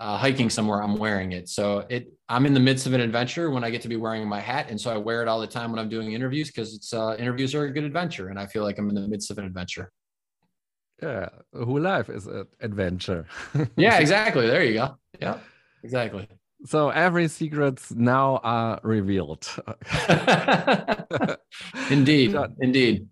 uh, hiking somewhere, I'm wearing it. So it, I'm in the midst of an adventure when I get to be wearing my hat. And so I wear it all the time when I'm doing interviews because it's uh, interviews are a good adventure. And I feel like I'm in the midst of an adventure. Yeah. Whole life is an adventure. yeah, exactly. There you go. Yeah exactly. So every secrets now are revealed. indeed, indeed.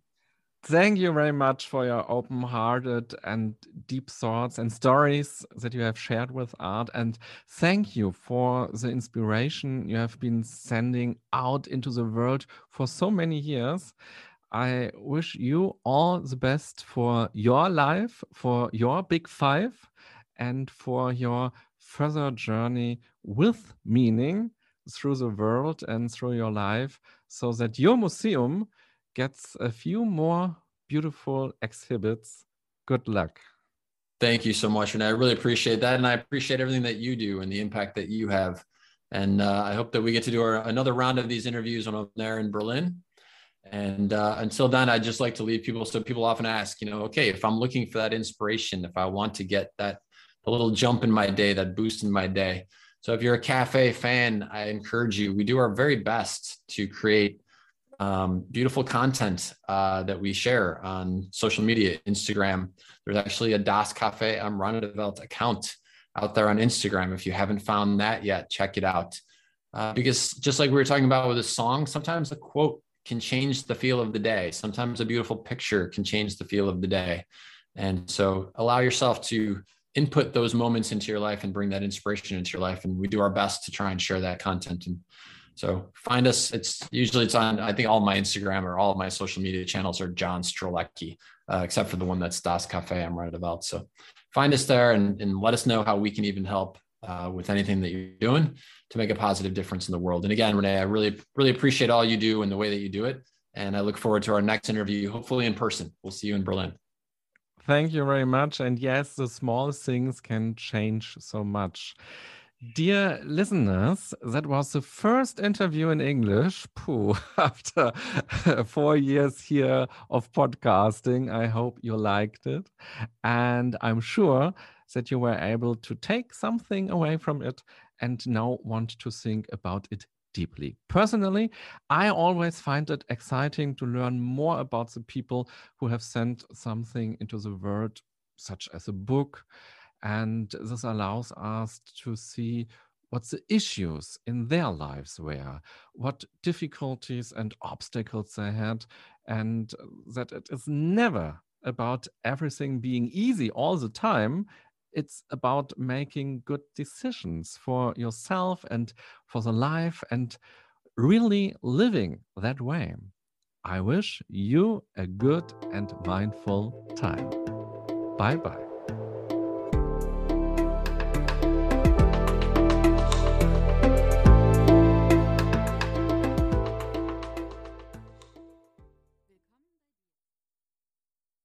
Thank you very much for your open-hearted and deep thoughts and stories that you have shared with art. And thank you for the inspiration you have been sending out into the world for so many years. I wish you all the best for your life, for your big five, and for your further journey with meaning through the world and through your life so that your museum gets a few more beautiful exhibits. Good luck. Thank you so much. And I really appreciate that. And I appreciate everything that you do and the impact that you have. And uh, I hope that we get to do our, another round of these interviews when I'm there in Berlin. And uh, until then, I'd just like to leave people. So people often ask, you know, okay, if I'm looking for that inspiration, if I want to get that a little jump in my day, that boost in my day. So if you're a cafe fan, I encourage you. We do our very best to create um, beautiful content uh, that we share on social media, Instagram. There's actually a Das Cafe am Rande der account out there on Instagram. If you haven't found that yet, check it out. Uh, because just like we were talking about with a song, sometimes a quote can change the feel of the day. Sometimes a beautiful picture can change the feel of the day. And so allow yourself to input those moments into your life and bring that inspiration into your life. And we do our best to try and share that content. And so find us. It's usually it's on, I think all my Instagram or all of my social media channels are John Strelecky, uh, except for the one that's Das Cafe am Rande der Welt. So find us there and, and let us know how we can even help uh, with anything that you're doing to make a positive difference in the world. And again, Renee, I really, really appreciate all you do and the way that you do it. And I look forward to our next interview, hopefully in person. We'll see you in Berlin. Thank you very much. And yes, the small things can change so much. Dear listeners, that was the first interview in English. Pooh, after four years here of podcasting, I hope you liked it. And I'm sure that you were able to take something away from it and now want to think about it deeply. Personally, I always find it exciting to learn more about the people who have sent something into the world, such as a book. And this allows us to see what the issues in their lives were, what difficulties and obstacles they had, and that it is never about everything being easy all the time it's about making good decisions for yourself and for the life and really living that way. I wish you a good and mindful time. Bye bye.